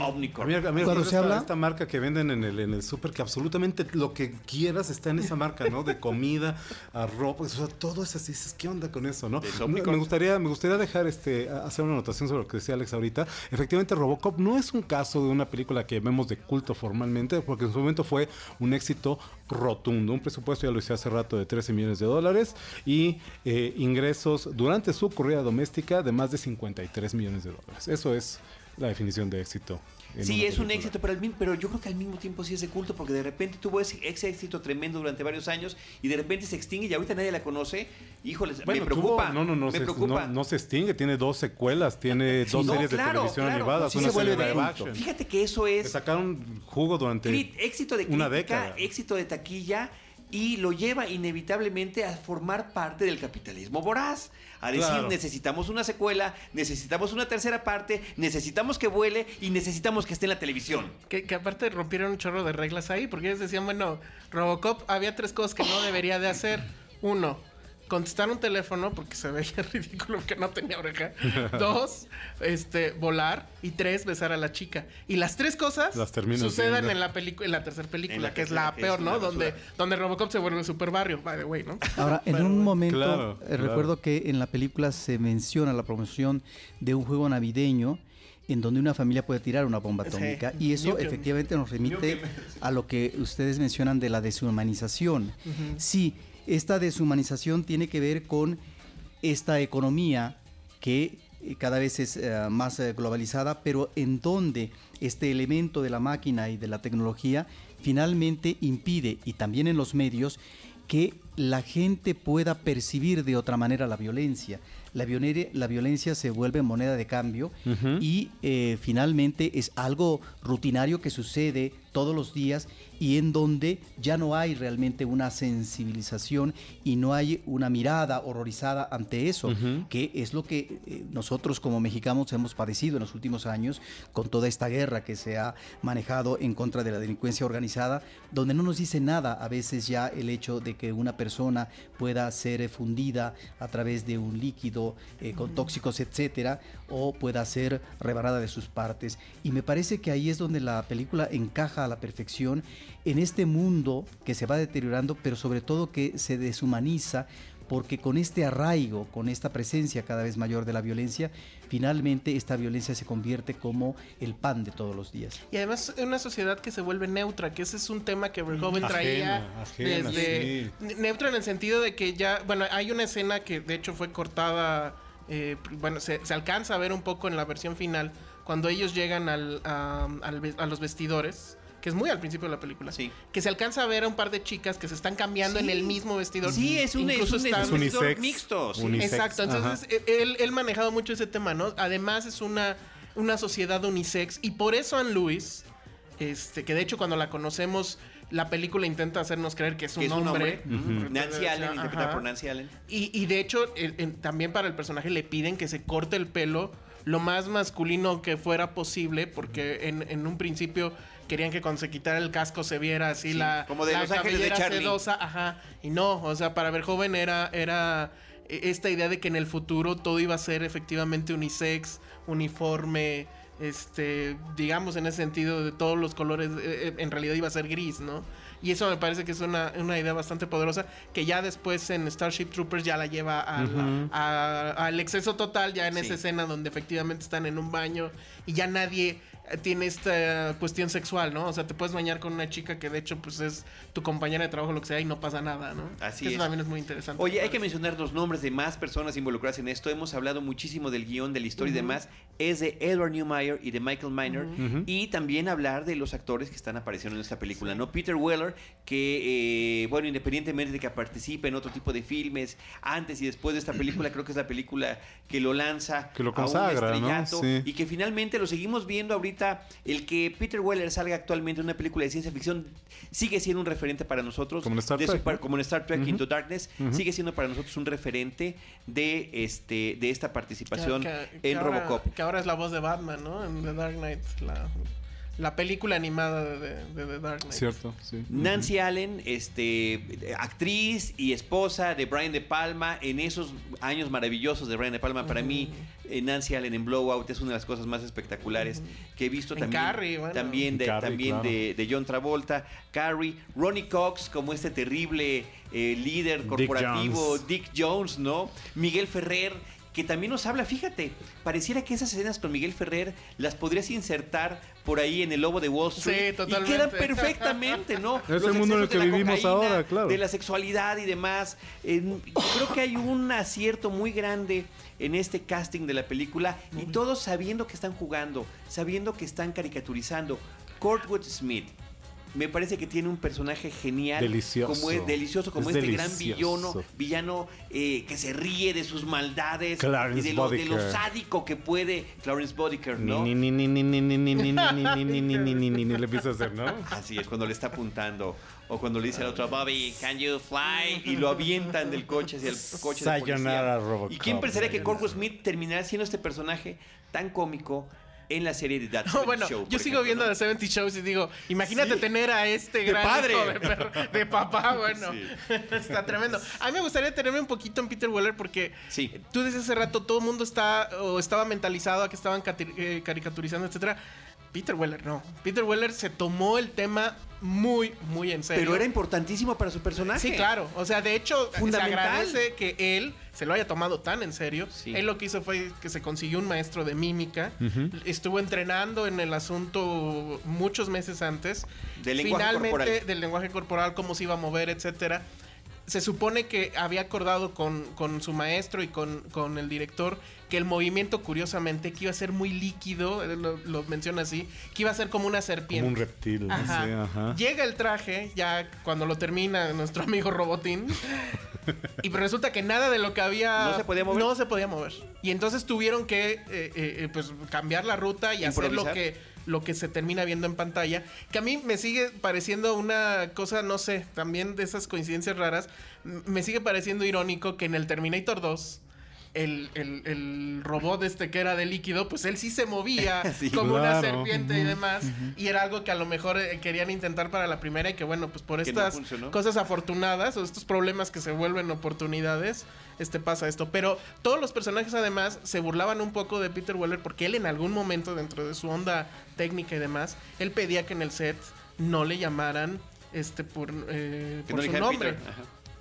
A Omnicorp. mí, a mí Cuando se esta, habla- esta marca que venden en el, en el súper, que absolutamente lo que quieras está en esa marca, ¿no? De comida, a ropa, o sea, todo es así. Dices, ¿qué onda con eso, no? Es Me, gustaría, me gustaría dejar este, hacer una anotación sobre lo que decía Alex ahorita. Efectivamente, Robocop no es un caso de una película que vemos de culto formalmente, porque en su momento fue un éxito rotundo. Un presupuesto, ya lo decía hace rato, de 13 millones de dólares y eh, ingresos durante su corrida doméstica de más de 53 millones de dólares. Eso es la definición de éxito. Sí, es un éxito, pero, al pero yo creo que al mismo tiempo sí es de culto, porque de repente tuvo ese, ese éxito tremendo durante varios años y de repente se extingue y ahorita nadie la conoce. Híjoles, Bueno, me preocupa. tuvo- no, no, no, me se, preocupa. no, no se extingue, tiene dos secuelas, tiene dos No, series claro, de televisión claro. animadas, Sí una se serie de action. Fíjate que eso Le es sacaron jugo durante éxito de crítica, una década. éxito de taquilla y lo lleva inevitablemente a formar parte del capitalismo voraz. A decir, Claro. necesitamos una secuela, necesitamos una tercera parte, necesitamos que vuele y necesitamos que esté en la televisión. Que, que aparte rompieron un chorro de reglas ahí, porque ellos decían, bueno, Robocop había tres cosas que no debería de hacer. Uno, contestar un teléfono porque se veía ridículo que no tenía oreja. Dos, este, volar. Y tres, besar a la chica. Y las tres cosas Las sucedan en la película, en la tercera película, la que es la que peor, es ¿no? Donde, donde Robocop se vuelve super barrio, by the way, ¿no? Ahora, en un momento, Claro, eh, claro. recuerdo que en la película se menciona la promoción de un juego navideño en donde una familia puede tirar una bomba Sí, atómica. Y eso efectivamente nos remite a lo que ustedes mencionan de la deshumanización. Sí, esta deshumanización tiene que ver con esta economía que eh, cada vez es eh, más eh, globalizada, pero en donde este elemento de la máquina y de la tecnología finalmente impide, y también en los medios, que la gente pueda percibir de otra manera la violencia. La, violencia, la violencia se vuelve moneda de cambio y eh, finalmente es algo rutinario que sucede todos los días y en donde ya no hay realmente una sensibilización y no hay una mirada horrorizada ante eso, que es lo que eh, nosotros como mexicanos hemos padecido en los últimos años con toda esta guerra que se ha manejado en contra de la delincuencia organizada, donde no nos dice nada a veces ya el hecho de que una persona pueda ser fundida a través de un líquido eh, con tóxicos, etcétera, o pueda ser rebanada de sus partes. Y me parece que ahí es donde la película encaja a la perfección en este mundo que se va deteriorando, pero sobre todo que se deshumaniza porque con este arraigo, con esta presencia cada vez mayor de la violencia, finalmente esta violencia se convierte como el pan de todos los días. Y además es una sociedad que se vuelve neutra, que ese es un tema que Verhoeven Ajena, traía ajena, desde sí. neutra en el sentido de que ya, bueno, hay una escena que de hecho fue cortada, eh, bueno, se, se alcanza a ver un poco en la versión final cuando ellos llegan al, a, a los vestidores. Que es muy al principio de la película. Sí. Que se alcanza a ver a un par de chicas que se están cambiando en el mismo vestidor. Sí, es un, es Incluso un, están- es un vestidor unisex. mixto. sí. Unisex. Exacto, entonces eh, él, él manejado mucho ese tema, ¿no? Además es una, una sociedad unisex y por eso Anne Lewis, este, que de hecho cuando la conocemos, la película intenta hacernos creer que es un, Que es un hombre. hombre. Ujú. Nancy Allen, Ajá. interpretada por Nancy Allen. Y, y de hecho, el- también para el personaje le piden que se corte el pelo lo más masculino que fuera posible, porque en, en un principio querían que cuando se quitara el casco se viera así Sí, la, como de la Los Ángeles de cabellera Charlie. sedosa, ajá, y no, o sea, para ver joven era, era eh, esta idea de que en el futuro todo iba a ser efectivamente unisex, uniforme, este, digamos en ese sentido de todos los colores, eh, eh, en realidad iba a ser gris, ¿no? Y eso me parece que es una, una idea bastante poderosa que ya después en Starship Troopers ya la lleva al, a- al exceso total, ya en Sí. esa escena donde efectivamente están en un baño y ya nadie tiene esta cuestión sexual, ¿no? O sea, te puedes bañar con una chica que de hecho pues es tu compañera de trabajo, lo que sea, y no pasa nada, ¿no? Así Eso es. también es muy interesante. Oye, hay que mencionar los nombres de más personas involucradas en esto. Hemos hablado muchísimo del guion, de la historia y demás. Es de Edward Newmeyer y de Michael Miner. Y también hablar de los actores que están apareciendo en esta película, ¿no? Peter Weller, que, eh, bueno, independientemente de que participe en otro tipo de filmes, antes y después de esta película, creo que es la película que lo lanza Que lo a un consagra, ¿no? estrellato Sí. y que finalmente lo seguimos viendo ahorita ahorita, el que Peter Weller salga actualmente en una película de ciencia ficción sigue siendo un referente para nosotros. Como en Star Trek, como en Star Trek. Into Darkness, sigue siendo para nosotros un referente de este de esta participación Que- que en ahora- Robocop. Que ahora es la voz de Batman, ¿no? En The Dark Knight, la, la película animada de, de- de The Dark Knight. Cierto, sí. Nancy Allen, este, actriz y esposa de Brian De Palma, en esos años maravillosos de Brian De Palma, para mí eh, Nancy Allen en Blowout es una de las cosas más espectaculares que he visto En también. Carrie, bueno. También, de, Carrie, también claro. de, de John Travolta, Carrie, Ronnie Cox como este terrible eh, líder corporativo, Jones. Dick Jones, ¿no? Miguel Ferrer. Que también nos habla, fíjate, pareciera que esas escenas con Miguel Ferrer las podrías insertar por ahí en el lobo de Wall Street. Sí, totalmente. Y quedan perfectamente, ¿no? Es el mundo en el que de la vivimos cocaína, ahora, claro. De la sexualidad y demás. Eh, yo creo que hay un acierto muy grande en este casting de la película y todos sabiendo que están jugando, sabiendo que están caricaturizando. Kurtwood Smith me parece que tiene un personaje genial. Delicioso. Como es, delicioso, como es este delicioso. gran villano, villano eh, que se ríe de sus maldades Clarence y de lo, de lo, sádico que puede Clarence Bodiker, ¿no? Le empieza a hacer, ¿no? Así es, cuando le está apuntando. O cuando le dice al otro, Bobby, can you fly? Y lo avientan del coche hacia el coche de policía. Robocop. ¿Y quién pensaría que Corvo Smith terminará siendo este personaje tan cómico, en la serie de That No, 70 bueno, Show? yo sigo ejemplo, viendo ¿no? The 70 Shows y digo, imagínate Sí. tener a este De gran padre. hijo de, perro- de papá, bueno, Sí. está tremendo. A mí me gustaría tenerme un poquito en Peter Weller porque Sí. tú dices hace rato, todo el mundo está o estaba mentalizado a que estaban eh, caricaturizando, etcétera. Peter Weller no. Peter Weller se tomó el tema muy, muy en serio. Pero era importantísimo para su personaje. Sí, claro. O sea, de hecho, Fundamental. se agradece que él se lo haya tomado tan en serio. Sí. Él lo que hizo fue que se consiguió un maestro de mímica. Estuvo entrenando en el asunto muchos meses antes. Del lenguaje Finalmente, corporal. del lenguaje corporal, cómo se iba a mover, etcétera. Se supone que había acordado con, con su maestro y con, con el director que el movimiento, curiosamente, que iba a ser muy líquido, él lo, lo menciona así, que iba a ser como una serpiente. Como un reptil, Ajá. sí, ajá. Llega el traje, ya cuando lo termina nuestro amigo Robotín. y resulta que nada de lo que había. ¿No se podía mover? No se podía mover. Y entonces tuvieron que eh, eh, eh, pues, cambiar la ruta y hacer lo Improvisar. que, lo que se termina viendo en pantalla. Que a mí me sigue pareciendo una cosa, no sé, también de esas coincidencias raras. Me sigue pareciendo irónico que en el Terminator 2. El, el- el robot este que era de líquido, pues él sí se movía Sí. como una serpiente y demás. Y era algo que a lo mejor eh, querían intentar para la primera y que bueno, pues por Que estas cosas afortunadas o estos problemas que se vuelven oportunidades, este pasa esto. Pero todos los personajes además se burlaban un poco de Peter Weller porque él en algún momento dentro de su onda técnica y demás, él pedía que en el set no le llamaran este por, eh, por no su nombre.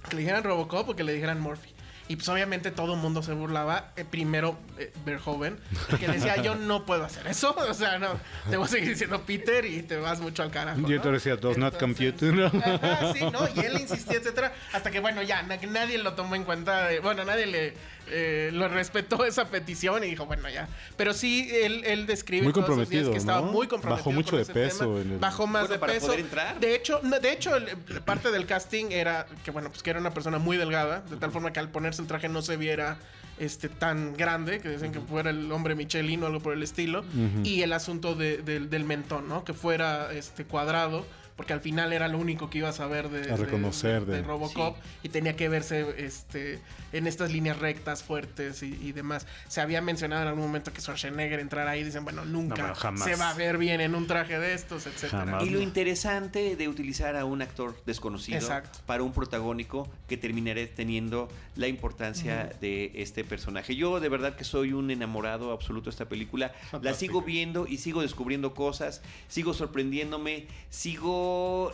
Que le dijeran Robocop o que le dijeran Murphy. Y pues obviamente todo el mundo se burlaba. eh, primero, eh, Verhoeven, que decía, yo no puedo hacer eso. O sea, no, te voy a seguir diciendo Peter y te vas mucho al carajo. ¿no? entonces decía, does not compute, ¿no? Ajá, sí, ¿no? Y él insistía, etcétera. Hasta que, bueno, ya, na- nadie lo tomó en cuenta. de- bueno, nadie le eh, lo respetó esa petición y dijo, bueno, ya. Pero sí, él, él describe Muy todos esos días comprometido, que estaba ¿no? muy comprometido. Bajó mucho con de ese peso tema. en el- Bajó más Bueno, de para peso. poder entrar. De hecho, no, de hecho, el- parte del casting era que, bueno, pues que era una persona muy delgada, de tal forma que al ponerse el traje no se viera este tan grande, que dicen que fuera el hombre Michelin o algo por el estilo, y el asunto de- del- del mentón, ¿no? Que fuera este cuadrado, porque al final era lo único que ibas a ver de, A reconocer de, de de- Robocop y tenía que verse este en estas líneas rectas fuertes y, y demás. Se había mencionado en algún momento que Schwarzenegger entrara ahí y dicen, bueno, nunca jamás. se va a ver bien en un traje de estos, etcétera. Jamás. Y lo interesante de utilizar a un actor desconocido Exacto. para un protagónico que terminaré teniendo la importancia de este personaje. Yo de verdad que soy un enamorado absoluto de esta película. La sigo viendo y sigo descubriendo cosas, sigo sorprendiéndome, sigo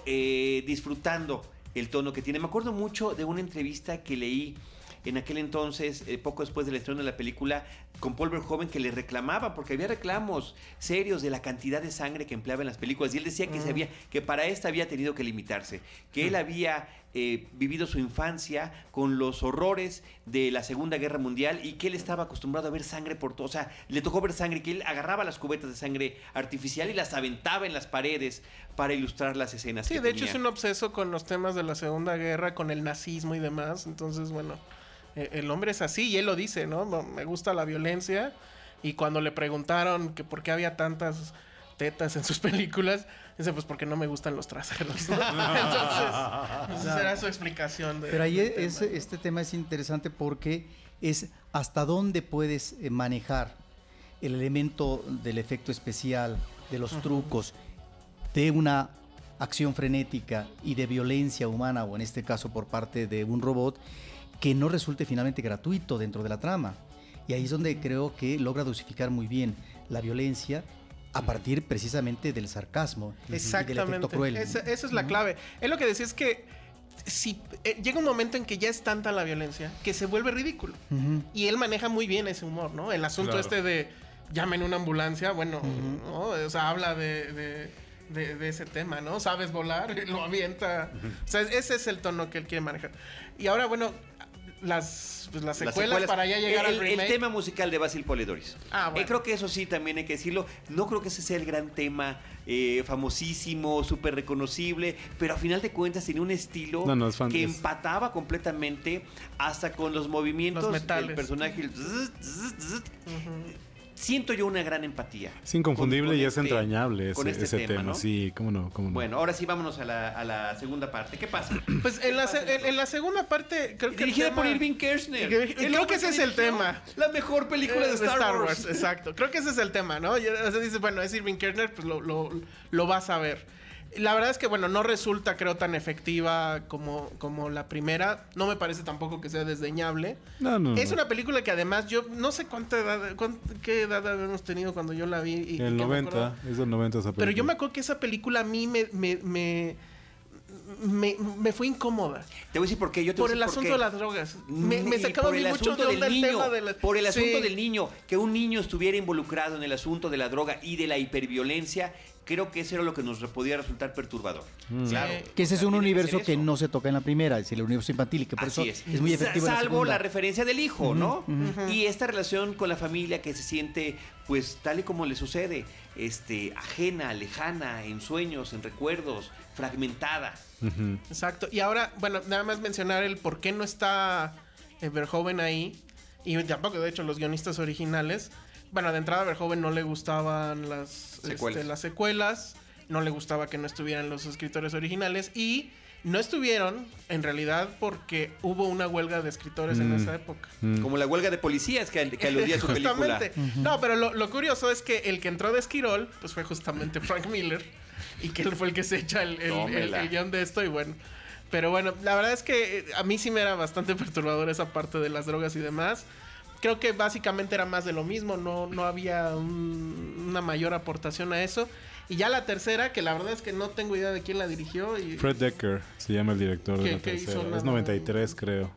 eh, disfrutando el tono que tiene. Me acuerdo mucho de una entrevista que leí en aquel entonces, eh, poco después del estreno de la película, con Paul Verhoeven que le reclamaba, porque había reclamos serios de la cantidad de sangre que empleaba en las películas. Y él decía que, se había, que para esta había tenido que limitarse, que él había eh, vivido su infancia con los horrores de la Segunda Guerra Mundial y que él estaba acostumbrado a ver sangre por todo. O sea, le tocó ver sangre, que él agarraba las cubetas de sangre artificial y las aventaba en las paredes para ilustrar las escenas. Sí, que de hecho es un obseso con los temas de la Segunda Guerra, con el nazismo y demás. Entonces, bueno, eh, el hombre es así y él lo dice, ¿no? Me gusta la violencia. Y cuando le preguntaron que por qué había tantas tetas en sus películas. Dice, pues porque no me gustan los traseros. ¿no? Entonces, esa era su explicación. de- Pero ahí es- tema. este tema es interesante porque es hasta dónde puedes eh, manejar el elemento del efecto especial, de los trucos, de una acción frenética y de violencia humana, o en este caso por parte de un robot, que no resulte finalmente gratuito dentro de la trama. Y ahí es donde creo que logra dosificar muy bien la violencia a partir precisamente del sarcasmo y del Exactamente. efecto cruel. Esa, esa es la clave. Es lo que decía es que si eh, llega un momento en que ya es tanta la violencia que se vuelve ridículo. Y él maneja muy bien ese humor, ¿no? El asunto Claro. este de llamen una ambulancia, bueno, ¿no? O sea, habla de, de- de- de ese tema, ¿no? Sabes volar, lo avienta. O sea, ese es el tono que él quiere manejar. Y ahora, bueno, las, pues, las Las secuelas, para ya llegar el, al el remake. tema musical de Basil Polidoris. Ah, bueno. Eh, creo que eso sí también hay que decirlo. No creo que ese sea el gran tema eh, famosísimo, súper reconocible, pero a final de cuentas tenía un estilo No, no, es fan- que es- empataba completamente hasta con los movimientos Los del personaje. el zzz, zzz, zzz. Siento yo una gran empatía. Es inconfundible con- con y es este- entrañable ese, este ese tema. ¿no? Sí, cómo no, cómo no. Bueno, ahora sí vámonos a la, a la segunda parte. ¿Qué pasa? Pues en la, se- en, en la segunda parte, creo que. Dirigida tema- por Irving Kershner. Creo que ese es el tema. La mejor película de Eh, Star, Wars. Exacto. Creo que ese es el tema, ¿no? Y, o sea, dices, bueno, es Irving Kerner, pues lo, lo, lo vas a ver. La verdad es que, bueno, no resulta, creo, tan efectiva como, como la primera. No me parece tampoco que sea desdeñable. No, no, Es no. una película que además yo no sé cuánta edad, cuán- qué edad habíamos tenido cuando yo la vi. Y, y que El me 90, acuerdo- es del 90 esa película. Pero yo me acuerdo que esa película a mí me, me, me, me, me fue incómoda. Te voy a decir por qué. Yo te voy Por el asunto qué. de las drogas. Me, me Y sacaba a por mí el mucho asunto de del onda el niño, tema de la- por el asunto Sí. del niño, que un niño estuviera involucrado en el asunto de la droga y de la hiperviolencia, creo que eso era lo que nos podía resultar perturbador. Mm. Claro. Que ese O es un universo que no se toca en la primera, es el universo infantil y que por Así eso es. es, muy efectivo en la Salvo la referencia del hijo, ¿no? Y esta relación con la familia que se siente, pues, tal y como le sucede, este, ajena, lejana, en sueños, en recuerdos, fragmentada. Exacto. Y ahora, bueno, nada más mencionar el por qué no está Verhoeven ahí. Y tampoco, de hecho, los guionistas originales. Bueno, de entrada a Verhoeven no le gustaban las Secuelas. este, las secuelas. No le gustaba que no estuvieran los escritores originales. Y no estuvieron, en realidad, porque hubo una huelga de escritores en Mm. esa época. Mm. Como la huelga de policías que, que aludía a su película. Justamente. No, pero lo, lo curioso es que el que entró de Esquirol, pues fue justamente Frank Miller. Y que él fue el que se echa el, el- el- el guion de esto. Y bueno. Pero bueno, la verdad es que eh, a mí sí me era bastante perturbador esa parte de las drogas y demás. Creo que básicamente era más de lo mismo, no, no había un- una mayor aportación a eso. Y ya la tercera, que la verdad es que no tengo idea de quién la dirigió. Y, Fred Decker se llama el director de ¿Qué- la tercera. Es 93, creo.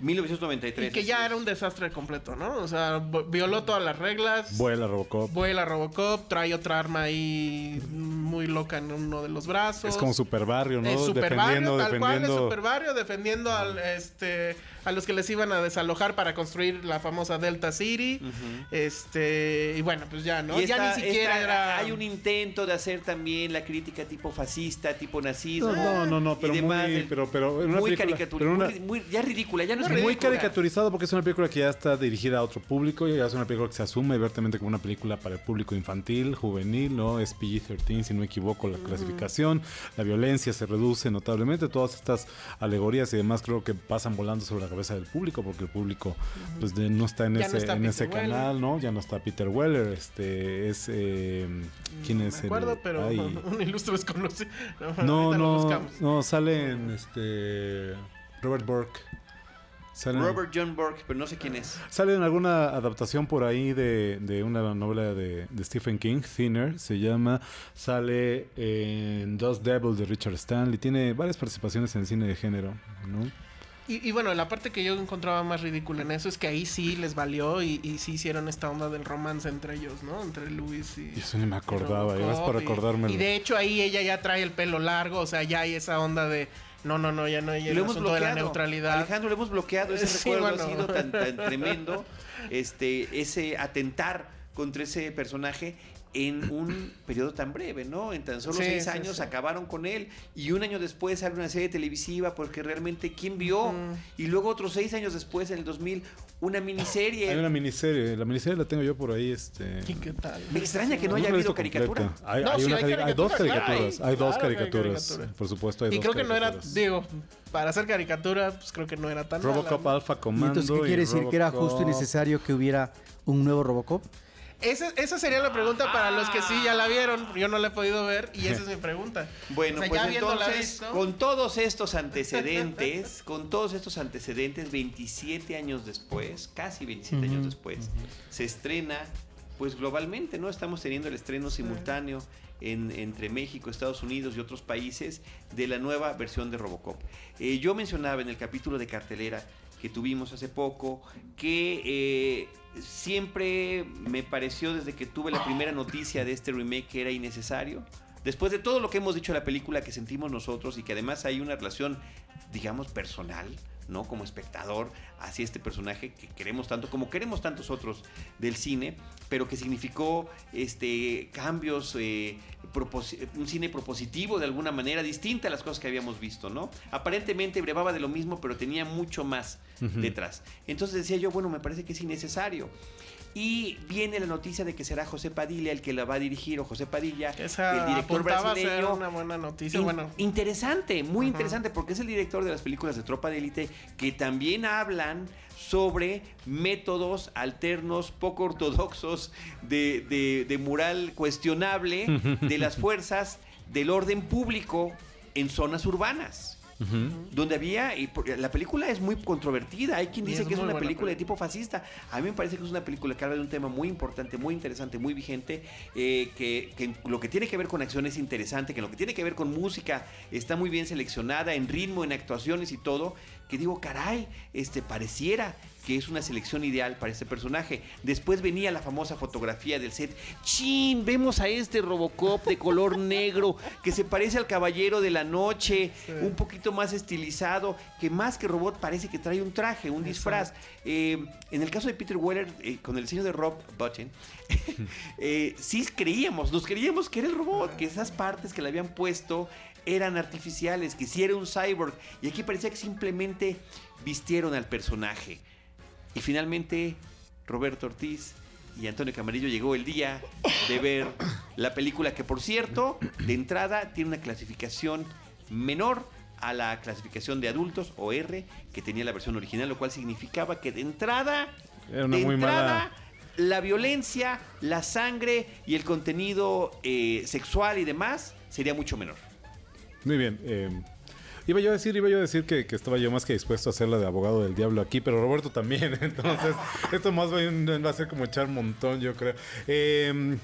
1993. y que ya era un desastre completo, ¿no? O sea, violó todas las reglas. Vuela Robocop. Vuela Robocop, trae otra arma ahí muy loca en uno de los brazos. Es como Super Barrio, ¿no? Es Super defendiendo, Barrio, tal cual es. Super Barrio, defendiendo al, este, a los que les iban a desalojar para construir la famosa Delta City. Este, y bueno, pues ya, ¿no? Y ya esta- ni siquiera esta- era. Hay un intento de hacer también la crítica tipo fascista, tipo nazismo. No, no, no, pero demás, muy, pero, pero en una muy película- caricatura, pero una- muy, muy- ya ridícula, ya no es muy ridícula. caricaturizado porque es una película que ya está dirigida a otro público y ya es una película que se asume abiertamente como una película para el público infantil, juvenil, ¿no? Es PG-13, si no me equivoco la clasificación. La violencia se reduce notablemente. Todas estas alegorías y demás creo que pasan volando sobre la cabeza del público porque el público pues de- no está en Ya no ese, está en Peter ese Weller. canal, ¿no? Ya no está Peter Weller. Este es... eh, ¿Quién No es? me acuerdo, el- pero ay. un ilustre desconocido. No, No, no, buscamos. no, sale en este Robert Burke. Sale en- Robert John Burke, pero no sé quién es. Sale en alguna adaptación por ahí de, de una novela de, de Stephen King, Thinner, se llama. Sale en Dos Devils de Richard Stanley. Tiene varias participaciones en cine de género, ¿no? Y, y bueno, la parte que yo encontraba más ridícula en eso es que ahí sí les valió y, y sí hicieron esta onda del romance entre ellos, ¿no? Entre Luis y. Eso ni me acordaba, vas Robocop, por y- de hecho ahí ella ya trae el pelo largo, o sea, ya hay esa onda de. No, no, no, ya no hay el lo hemos asunto de la bloqueado. neutralidad. Alejandro, lo hemos bloqueado. Ese Sí, recuerdo ha sido tan, tan tremendo. Este, ese atentar contra ese personaje en un periodo tan breve, ¿no? En tan solo Sí, seis sí, años sí. acabaron con él y un año después sale una serie televisiva porque realmente ¿quién vio? Y luego otros seis años después, en el 2000, una miniserie. Hay una miniserie, la miniserie la tengo yo por ahí, este... ¿Y qué tal? Me extraña que no haya habido visto caricatura. Hay, No, hay sí una hay cari- hay dos caricatura, claro. caricaturas, hay dos Claro que hay caricaturas, caricatura. por supuesto hay Y dos creo que no era, digo, para hacer caricatura, pues creo que no era tan Robocop mala. Alpha ¿Y Commando entonces qué quiere decir? ¿Que era justo y necesario que hubiera un nuevo Robocop? Esa, esa sería la pregunta para los que sí ya la vieron. Yo no la he podido ver y esa es mi pregunta. Bueno, O sea, pues entonces, visto- con todos estos antecedentes, con todos estos antecedentes, 27 años después, casi 27 años después, se estrena, pues globalmente, ¿no? Estamos teniendo el estreno simultáneo en- entre México, Estados Unidos y otros países de la nueva versión de Robocop. Eh, yo mencionaba en el capítulo de cartelera que tuvimos hace poco, que eh, siempre me pareció desde que tuve la primera noticia de este remake que era innecesario. Después de todo lo que hemos dicho de la película que sentimos nosotros y que además hay una relación, digamos, personal, ¿no? Como espectador hacia este personaje que queremos tanto, como queremos tantos otros del cine, pero que significó este, cambios, eh, un cine propositivo de alguna manera, distinta a las cosas que habíamos visto, ¿no? Aparentemente brevaba de lo mismo, pero tenía mucho más detrás. Entonces decía yo, bueno, me parece que es innecesario. Y viene la noticia de que será José Padilla el que la va a dirigir, o José Padilla, Esa el director apuntaba a ser brasileño. una buena noticia. In- bueno, Interesante, muy interesante, porque es el director de las películas de Tropa de Élite que también hablan sobre métodos alternos, poco ortodoxos, de, de- de mural cuestionable de las fuerzas del orden público en zonas urbanas. Donde había, y por- la película es muy controvertida, hay quien dice es que es una película de tipo fascista. A mí me parece que es una película que habla de un tema muy importante, muy interesante, muy vigente, eh, que, que lo que tiene que ver con acción es interesante, que lo que tiene que ver con música está muy bien seleccionada, en ritmo, en actuaciones y todo, que digo, caray, este pareciera que es una selección ideal para este personaje. Después venía la famosa fotografía del set. ¡Chin! Vemos a este Robocop de color negro que se parece al Caballero de la Noche, un poquito más estilizado, que más que robot parece que trae un traje, un disfraz. Eh, en el caso de Peter Weller, eh, con el diseño de Rob Botchen, eh, sí creíamos, nos creíamos que era el robot, que esas partes que le habían puesto eran artificiales, que sí era un cyborg. Y aquí parecía que simplemente vistieron al personaje. Y finalmente, Roberto Ortiz y Antonio Camarillo llegó el día de ver la película que, por cierto, de entrada tiene una clasificación menor a la clasificación de adultos o R que tenía la versión original, lo cual significaba que de entrada, Era una de muy entrada, mala- la violencia, la sangre y el contenido eh, sexual y demás sería mucho menor. Muy bien. eh, iba yo a decir, iba yo a decir que, que estaba yo más que dispuesto a hacerla de abogado del diablo aquí, pero Roberto también. Entonces, esto más va a ser como echar montón, yo creo. Eh,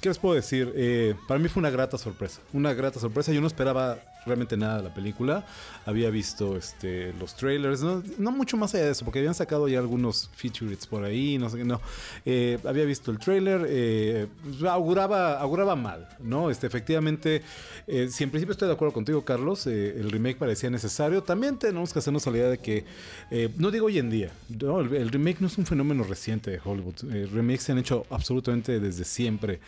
¿Qué les puedo decir? Eh, para mí fue una grata sorpresa. Una grata sorpresa. Yo no esperaba realmente nada de la película. Había visto este, los trailers, no, mucho más allá de eso, porque habían sacado ya algunos featurettes por ahí, no sé qué, no. Eh, había visto el trailer, eh, auguraba, auguraba mal, ¿no? Este, efectivamente, eh, si en principio estoy de acuerdo contigo, Carlos, el remake parecía necesario, también tenemos que hacernos la idea de que, no digo hoy en día, no, el, remake no es un fenómeno reciente de Hollywood. Remakes se han hecho absolutamente desde siempre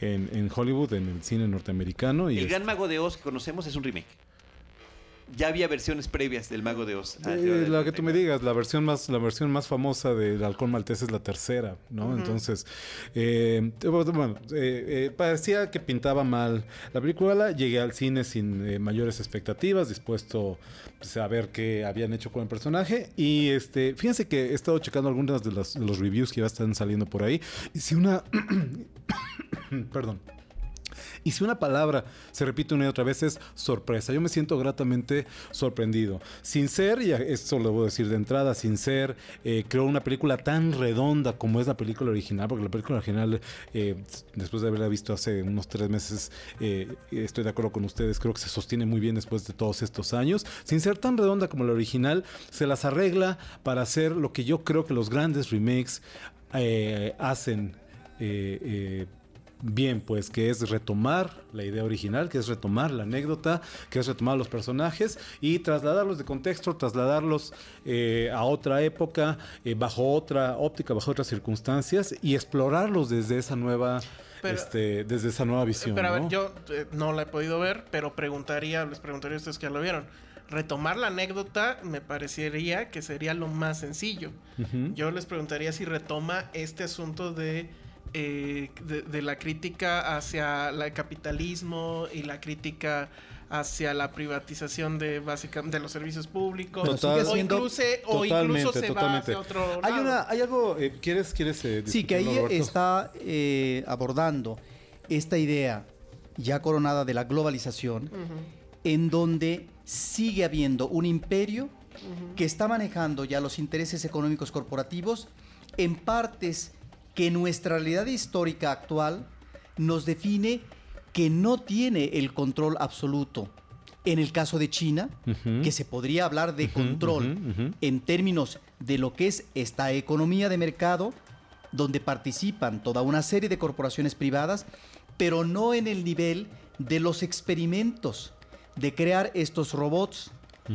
en, en Hollywood, en el cine norteamericano. Y El Gran Mago de Oz que conocemos es un remake. Ya había versiones previas del Mago de Oz. Ah, Eh, la que tú me 99. digas, la versión más, la versión más famosa del halcón maltés es la tercera, ¿no? Entonces, eh, bueno, eh, eh, parecía que pintaba mal la película. Llegué al cine sin eh, mayores expectativas, dispuesto pues, a ver qué habían hecho con el personaje. Y este, fíjense que he estado checando algunas de, las- de los reviews que ya están saliendo por ahí. Y si una, perdón. Y si una palabra se repite una y otra vez es sorpresa. Yo me siento gratamente sorprendido. Sin ser, y esto lo a decir de entrada, sin ser, eh, creo una película tan redonda como es la película original, porque la película original, eh, después de haberla visto hace unos tres meses, eh, estoy de acuerdo con ustedes, creo que se sostiene muy bien después de todos estos años. Sin ser tan redonda como la original, se las arregla para hacer lo que yo creo que los grandes remakes hacen. eh, bien, pues que es retomar la idea original, que es retomar la anécdota, que es retomar los personajes y trasladarlos de contexto, trasladarlos eh, a otra época, eh, bajo otra óptica, bajo otras circunstancias y explorarlos desde esa nueva Pero- este, desde esa nueva visión. Pero a ver, yo eh, no la he podido ver, pero preguntaría, les preguntaría a ustedes que ya lo vieron. Retomar la anécdota me parecería que sería lo más sencillo. Yo les preguntaría si retoma este asunto de, eh, de, de la crítica hacia el capitalismo y la crítica hacia la privatización de básicamente de los servicios públicos. Total- o, incluso, o incluso se va hacia otro Hay, lado. una, hay algo, eh, ¿quieres, quieres eh, Sí, que ahí Roberto? está eh, abordando esta idea ya coronada de la globalización, en donde sigue habiendo un imperio que está manejando ya los intereses económicos corporativos en partes que nuestra realidad histórica actual nos define que no tiene el control absoluto. En el caso de China, que se podría hablar de control en términos de lo que es esta economía de mercado, donde participan toda una serie de corporaciones privadas, pero no en el nivel de los experimentos de crear estos robots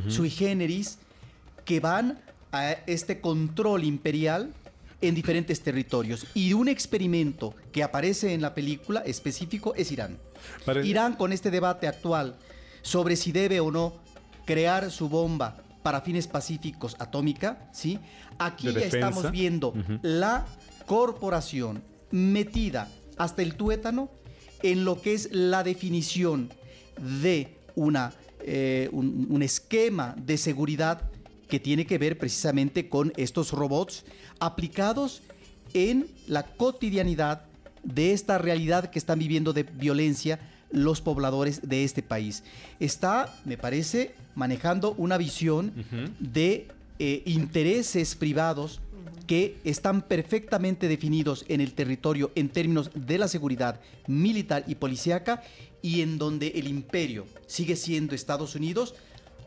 sui generis que van a este control imperial en diferentes territorios. Y un experimento que aparece en la película específico es Irán. Pare- Irán con este debate actual sobre si debe o no crear su bomba para fines pacíficos atómica, ¿sí? Aquí De ya defensa. estamos viendo la corporación metida hasta el tuétano en lo que es la definición de una, eh, un, un esquema de seguridad que tiene que ver precisamente con estos robots aplicados en la cotidianidad de esta realidad que están viviendo de violencia los pobladores de este país. Está, me parece, manejando una visión de eh, intereses privados que están perfectamente definidos en el territorio en términos de la seguridad militar y policíaca y en donde el imperio sigue siendo Estados Unidos,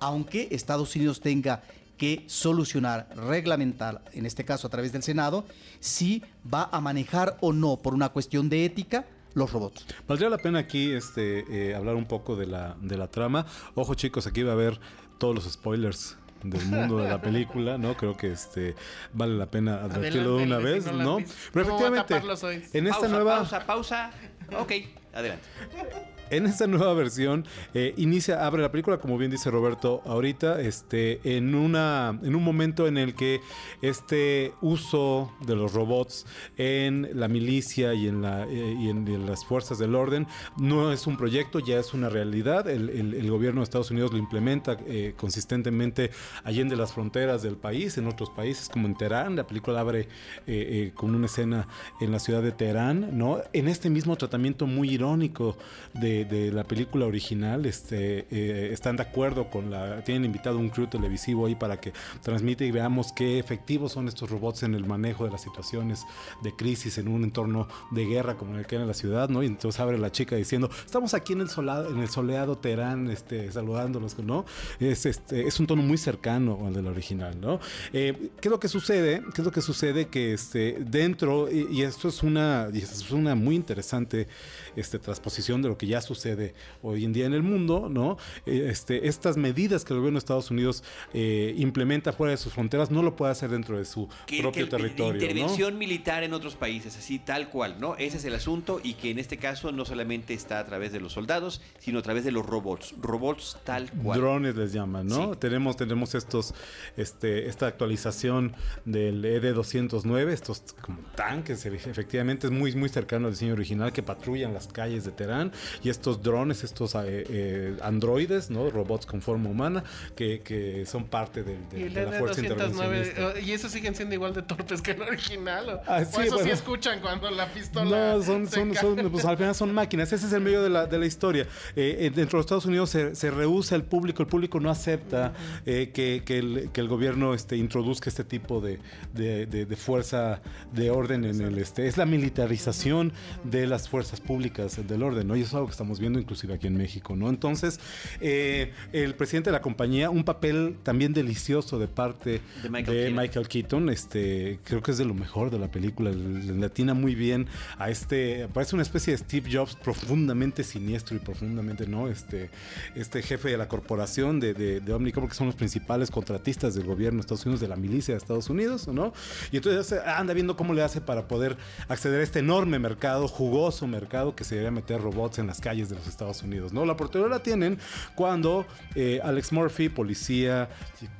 aunque Estados Unidos tenga que solucionar, reglamentar, en este caso a través del Senado, si va a manejar o no, por una cuestión de ética, los robots. Valdría la pena aquí este, eh, hablar un poco de la, de la trama. Ojo chicos, aquí va a haber todos los spoilers del mundo de la película, ¿no? Creo que este vale la pena advertirlo de una vez, no. Pero ¿Cómo va a efectivamente, en esta pausa, nueva... pausa, pausa. Ok, adelante. En esta nueva versión eh, inicia, abre la película, como bien dice Roberto ahorita, este, en una, en un momento en el que este uso de los robots en la milicia y en, la, eh, y en, las fuerzas del orden no es un proyecto, ya es una realidad. El, gobierno de Estados Unidos lo implementa eh, consistentemente allende las fronteras del país, en otros países como en Teherán. La película abre eh, con una escena en la ciudad de Teherán, ¿no? En este mismo tratamiento muy irónico de, de la película original, este, eh, están de acuerdo con la, tienen invitado un crew televisivo ahí para que transmite y veamos qué efectivos son estos robots en el manejo de las situaciones de crisis en un entorno de guerra como el que era la ciudad, ¿no? Y entonces abre la chica diciendo, estamos aquí en el, solado, en el soleado Teherán, este, saludándolos, ¿no? Es, este, es un tono muy cercano al del original, ¿no? Eh, ¿Qué es lo que sucede? ¿Qué es lo que sucede? Que este, dentro, y esto es una, y esto es una muy interesante este, transposición de lo que ya sucede hoy en día en el mundo, ¿no? Eh, este, estas medidas que el gobierno de Estados Unidos eh, implementa fuera de sus fronteras no lo puede hacer dentro de su Que, propio que territorio, ¿no? intervención militar en otros países, así tal cual, ¿no? Ese es el asunto y que en este caso no solamente está a través de los soldados, sino a través de los robots. Robots tal cual. Drones les llaman, ¿no? Sí. Tenemos, tenemos estos, este, esta actualización del E ED-209, estos como tanques, efectivamente es muy, muy cercano al diseño original que patrullan las calles de Teherán y estos drones, estos eh, eh, androides, ¿no? Robots con forma humana que, que son parte del- de, la fuerza intervencionista. ED-209, ¿y esos siguen siendo igual de torpes que el original? ¿O, Ah, o sí, eso sí bueno. escuchan cuando la pistola No, son, son, pues al final son máquinas. Ese es el medio de la, de la historia. Eh, eh, dentro de Estados Unidos se, se rehúsa el público, el público no acepta eh, que, que el, que el gobierno este, introduzca este tipo de, de- de- de fuerza de orden en el este. Es la militarización de las fuerzas públicas del orden, ¿no? Y eso es algo que estamos viendo, inclusive aquí en México, ¿no? Entonces, eh, el presidente de la compañía, un papel también delicioso de parte De de Michael Michael, Keaton. Este, creo que es de lo mejor de la película, le atina muy bien a este, parece una especie de Steve Jobs profundamente siniestro y profundamente, ¿no? Este, este jefe de la corporación de, de, de Omnicom, que son los principales contratistas del gobierno de Estados Unidos, de la milicia de Estados Unidos, ¿no? Y entonces anda viendo cómo le hace para poder acceder a este enorme mercado, jugoso mercado que se debería meter robots en las calles de los Estados Unidos, ¿no? La oportunidad la tienen cuando eh, Alex Murphy, policía,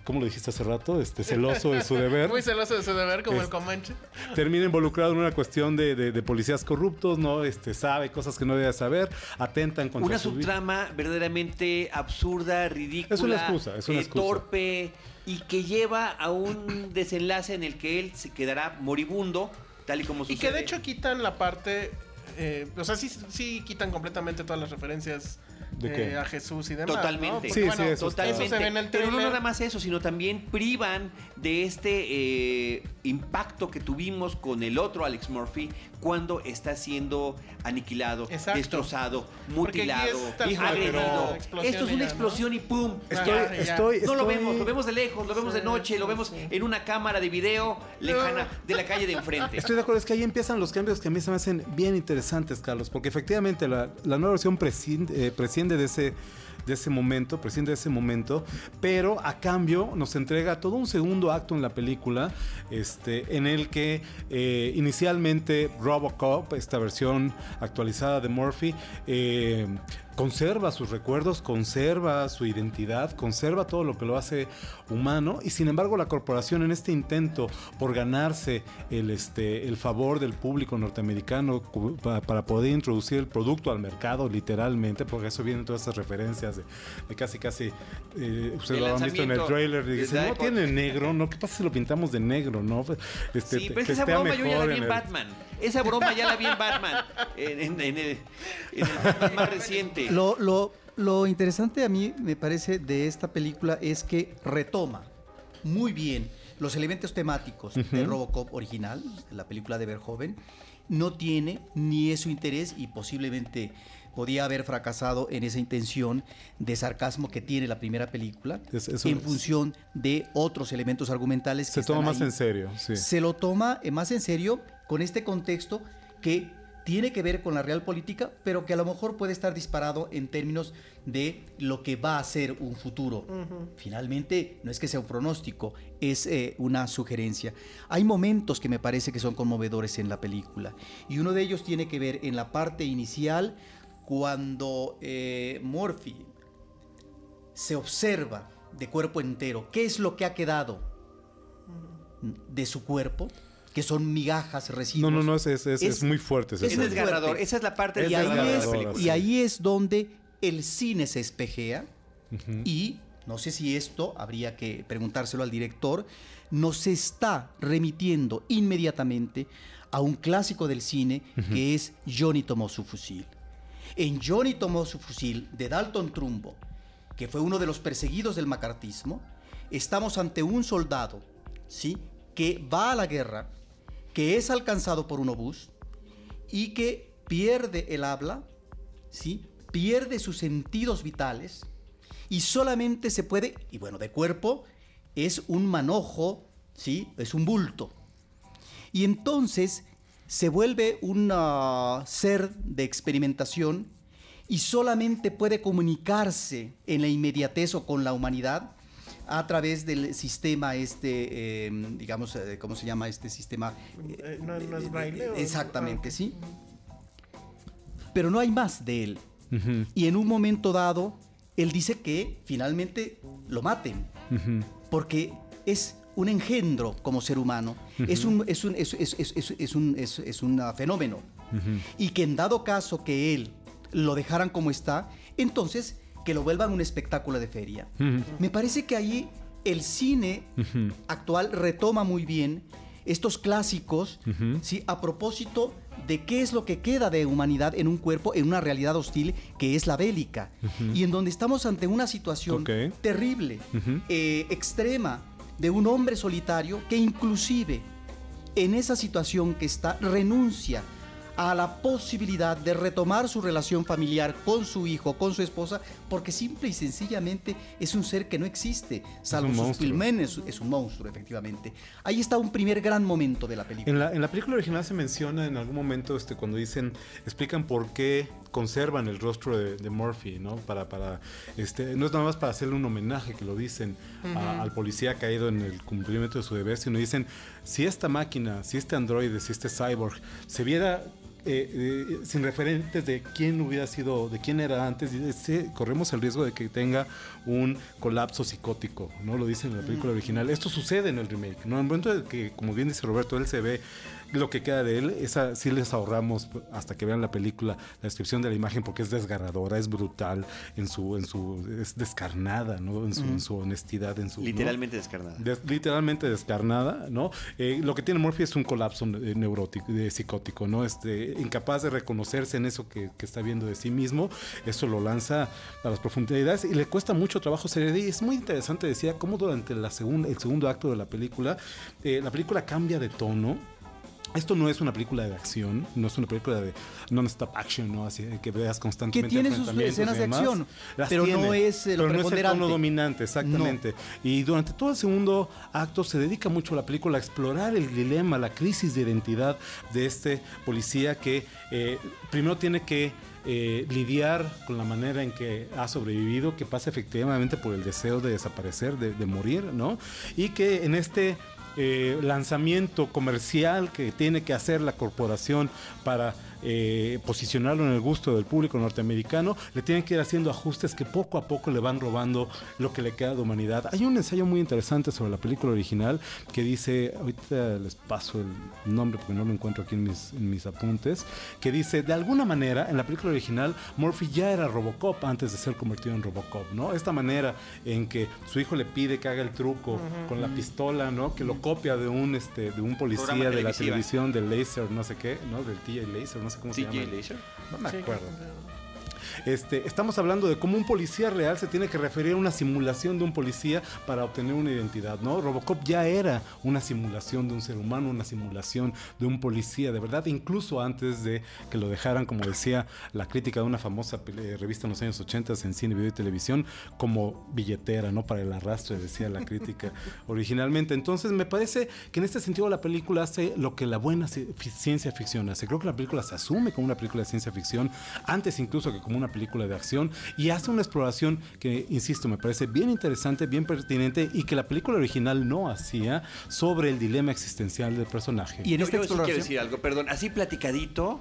¿cómo lo dijiste hace rato? Este, celoso de su deber Muy celoso de su deber, como Es- el Comanche. termina involucrado en una cuestión de, de- de policías corruptos, ¿no? Este, sabe cosas que no debe saber, atentan contra Una su vida. subtrama verdaderamente absurda, ridícula, Es una excusa, es una eh, excusa. torpe y que lleva a un desenlace en el que él se quedará moribundo, tal y como Y sucede. que de hecho quitan la parte. Eh, o sea, sí, sí quitan completamente todas las referencias ¿De qué? eh, a Jesús y demás. Totalmente. Sí, sí, eso Totalmente. Eso se ve en el Pero no nada más eso, sino también privan de este eh, impacto que tuvimos con el otro Alex Murphy cuando está siendo aniquilado, Exacto. destrozado, mutilado, agredido. Esto es una explosión y ¡pum! Estoy, Ya, ya. estoy, No lo vemos, lo vemos de lejos, lo vemos de Sí, noche, lo vemos sí. en una cámara de video lejana de la calle de enfrente. Estoy de acuerdo, es que ahí empiezan los cambios que a mí se me hacen bien interesantes, Carlos, porque efectivamente la, la nueva versión prescinde, eh, presciende de ese de ese momento, presciende de ese momento, pero a cambio nos entrega todo un segundo acto en la película, este, en el que eh, inicialmente Robocop, esta versión actualizada de Murphy, eh, conserva sus recuerdos, conserva su identidad, conserva todo lo que lo hace humano y sin embargo la corporación en este intento por ganarse el, este, el favor del público norteamericano para poder introducir el producto al mercado literalmente, porque eso vienen todas esas referencias de, de casi casi, eh, ustedes lo han visto en el trailer, y dicen, no Dipod". tiene negro, ¿no? ¿Qué pasa si lo pintamos de negro, no? Este, Sí, pero que esa broma yo ya la vi en el- Batman. Esa broma ya la vi en Batman. En, en- en el, en el Batman más reciente. Lo, lo- lo interesante a mí me parece de esta película es que retoma muy bien los elementos temáticos de Robocop original, la película de Verhoeven. No tiene ni es su interés y posiblemente podía haber fracasado en esa intención de sarcasmo que tiene la primera película Es- en es. función de otros elementos argumentales que Se toma están más ahí en serio, sí. se lo toma eh, más en serio con este contexto que tiene que ver con la real política, pero que a lo mejor puede estar disparado en términos de lo que va a ser un futuro. Finalmente, no es que sea un pronóstico, es eh, una sugerencia. Hay momentos que me parece que son conmovedores en la película, y uno de ellos tiene que ver en la parte inicial, cuando eh, Murphy se observa de cuerpo entero, qué es lo que ha quedado de su cuerpo, que son migajas, No, residuos. no, no, es, es, es- Es- es muy fuerte. es desgarrador. fuerte. Esa es la parte y, ahí de es, y ahí es donde el cine se espejea y no sé si esto habría que preguntárselo al director, nos está remitiendo inmediatamente a un clásico del cine que es Johnny tomó su fusil. En Johnny tomó su fusil de Dalton Trumbo, que fue uno de los perseguidos del macartismo, estamos ante un soldado, ¿sí? que va a la guerra, que es alcanzado por un obús y que pierde el habla, ¿sí? pierde sus sentidos vitales y solamente se puede, y bueno, de cuerpo es un manojo, ¿sí? es un bulto. Y entonces se vuelve un ah, ser de experimentación y solamente puede comunicarse en la inmediatez o con la humanidad a través del sistema este, eh, digamos, eh, ¿cómo se llama este sistema? Eh, ¿no- no es braille o- Exactamente, ah, sí. Pero no hay más de él. Y en un momento dado, él dice que finalmente lo maten, porque es un engendro como ser humano, es un, es un, es, es- es- es- es un, es- es un, fenómeno. Y que en dado caso que él lo dejaran como está, entonces que lo vuelvan un espectáculo de feria. Me parece que ahí el cine actual retoma muy bien estos clásicos. ¿sí? a propósito de qué es lo que queda de humanidad en un cuerpo, en una realidad hostil que es la bélica, y en donde estamos ante una situación terrible, eh, extrema, de un hombre solitario que inclusive en esa situación que está renuncia a la posibilidad de retomar su relación familiar con su hijo, con su esposa, porque simple y sencillamente es un ser que no existe, salvo sus monstruo. pilmenes, es un monstruo, efectivamente. Ahí está un primer gran momento de la película. En la, en la película original se menciona en algún momento este, cuando dicen, explican por qué conservan el rostro de, de Murphy, ¿no? Para, para, este, no es nada más para hacerle un homenaje que lo dicen a- al policía caído en el cumplimiento de su deber, sino dicen, si esta máquina, si este androide, si este cyborg se viera eh, eh, sin referentes de quién hubiera sido, de quién era antes, corremos el riesgo de que tenga un colapso psicótico, ¿no? Lo dice en la película original. Esto sucede en el remake, ¿no? En el momento de que, como bien dice Roberto, él se ve lo que queda de él, esa sí les ahorramos hasta que vean la película, la descripción de la imagen, porque es desgarradora, es brutal, en su, en su, es descarnada, ¿no? En su, en su honestidad, en su. ¿no? Literalmente descarnada. Des- literalmente descarnada, ¿no? Eh, lo que tiene Murphy es un colapso eh, neurótico, de psicótico, ¿no? Este, incapaz de reconocerse en eso que, que está viendo de sí mismo, eso lo lanza a las profundidades y le cuesta mucho trabajo ser y es muy interesante, decía, cómo durante la segunda, el segundo acto de la película, eh, la película cambia de tono, esto no es una película de acción, no es una película de non-stop action, ¿no? Así que veas Que constantemente. tiene sus escenas de acción, pero no es, lo pero no es el tono dominante, exactamente. Y durante todo el segundo acto se dedica mucho la película a explorar el dilema, la crisis de identidad de este policía que eh, primero tiene que eh, lidiar con la manera en que ha sobrevivido, que pasa efectivamente por el deseo de desaparecer, de, de morir, ¿no? Y que en este eh, lanzamiento comercial que tiene que hacer la corporación para eh, posicionarlo en el gusto del público norteamericano, le tienen que ir haciendo ajustes que poco a poco le van robando lo que le queda de humanidad. Hay un ensayo muy interesante sobre la película original que dice, ahorita les paso el nombre porque no lo encuentro aquí en mis, en mis apuntes, que dice, de alguna manera, en la película original, Murphy ya era Robocop antes de ser convertido en Robocop, ¿no? Esta manera en que su hijo le pide que haga el truco con la pistola, ¿no? Que lo copia de un, este, de un policía de la televisión, del Laser, no sé qué, ¿no? Del TJ Laser, no sé cómo se TJ llama. Laser. No me Sí, acuerdo. Este, estamos hablando de cómo un policía real se tiene que referir a una simulación de un policía para obtener una identidad, ¿no? Robocop ya era una simulación de un ser humano, una simulación de un policía, de verdad, incluso antes de que lo dejaran, como decía la crítica de una famosa pele- revista en los años 80 en cine, video y televisión, como billetera, ¿no? Para el arrastre, decía la crítica originalmente. Entonces, me parece que en este sentido la película hace lo que la buena ciencia ficción hace. Creo que la película se asume como una película de ciencia ficción, antes incluso que como una película de acción, y hace una exploración que, insisto, me parece bien interesante, bien pertinente, y que la película original no hacía sobre el dilema existencial del personaje. Y en Yo, esta yo sí quiero exploración... decir algo, perdón. Así platicadito,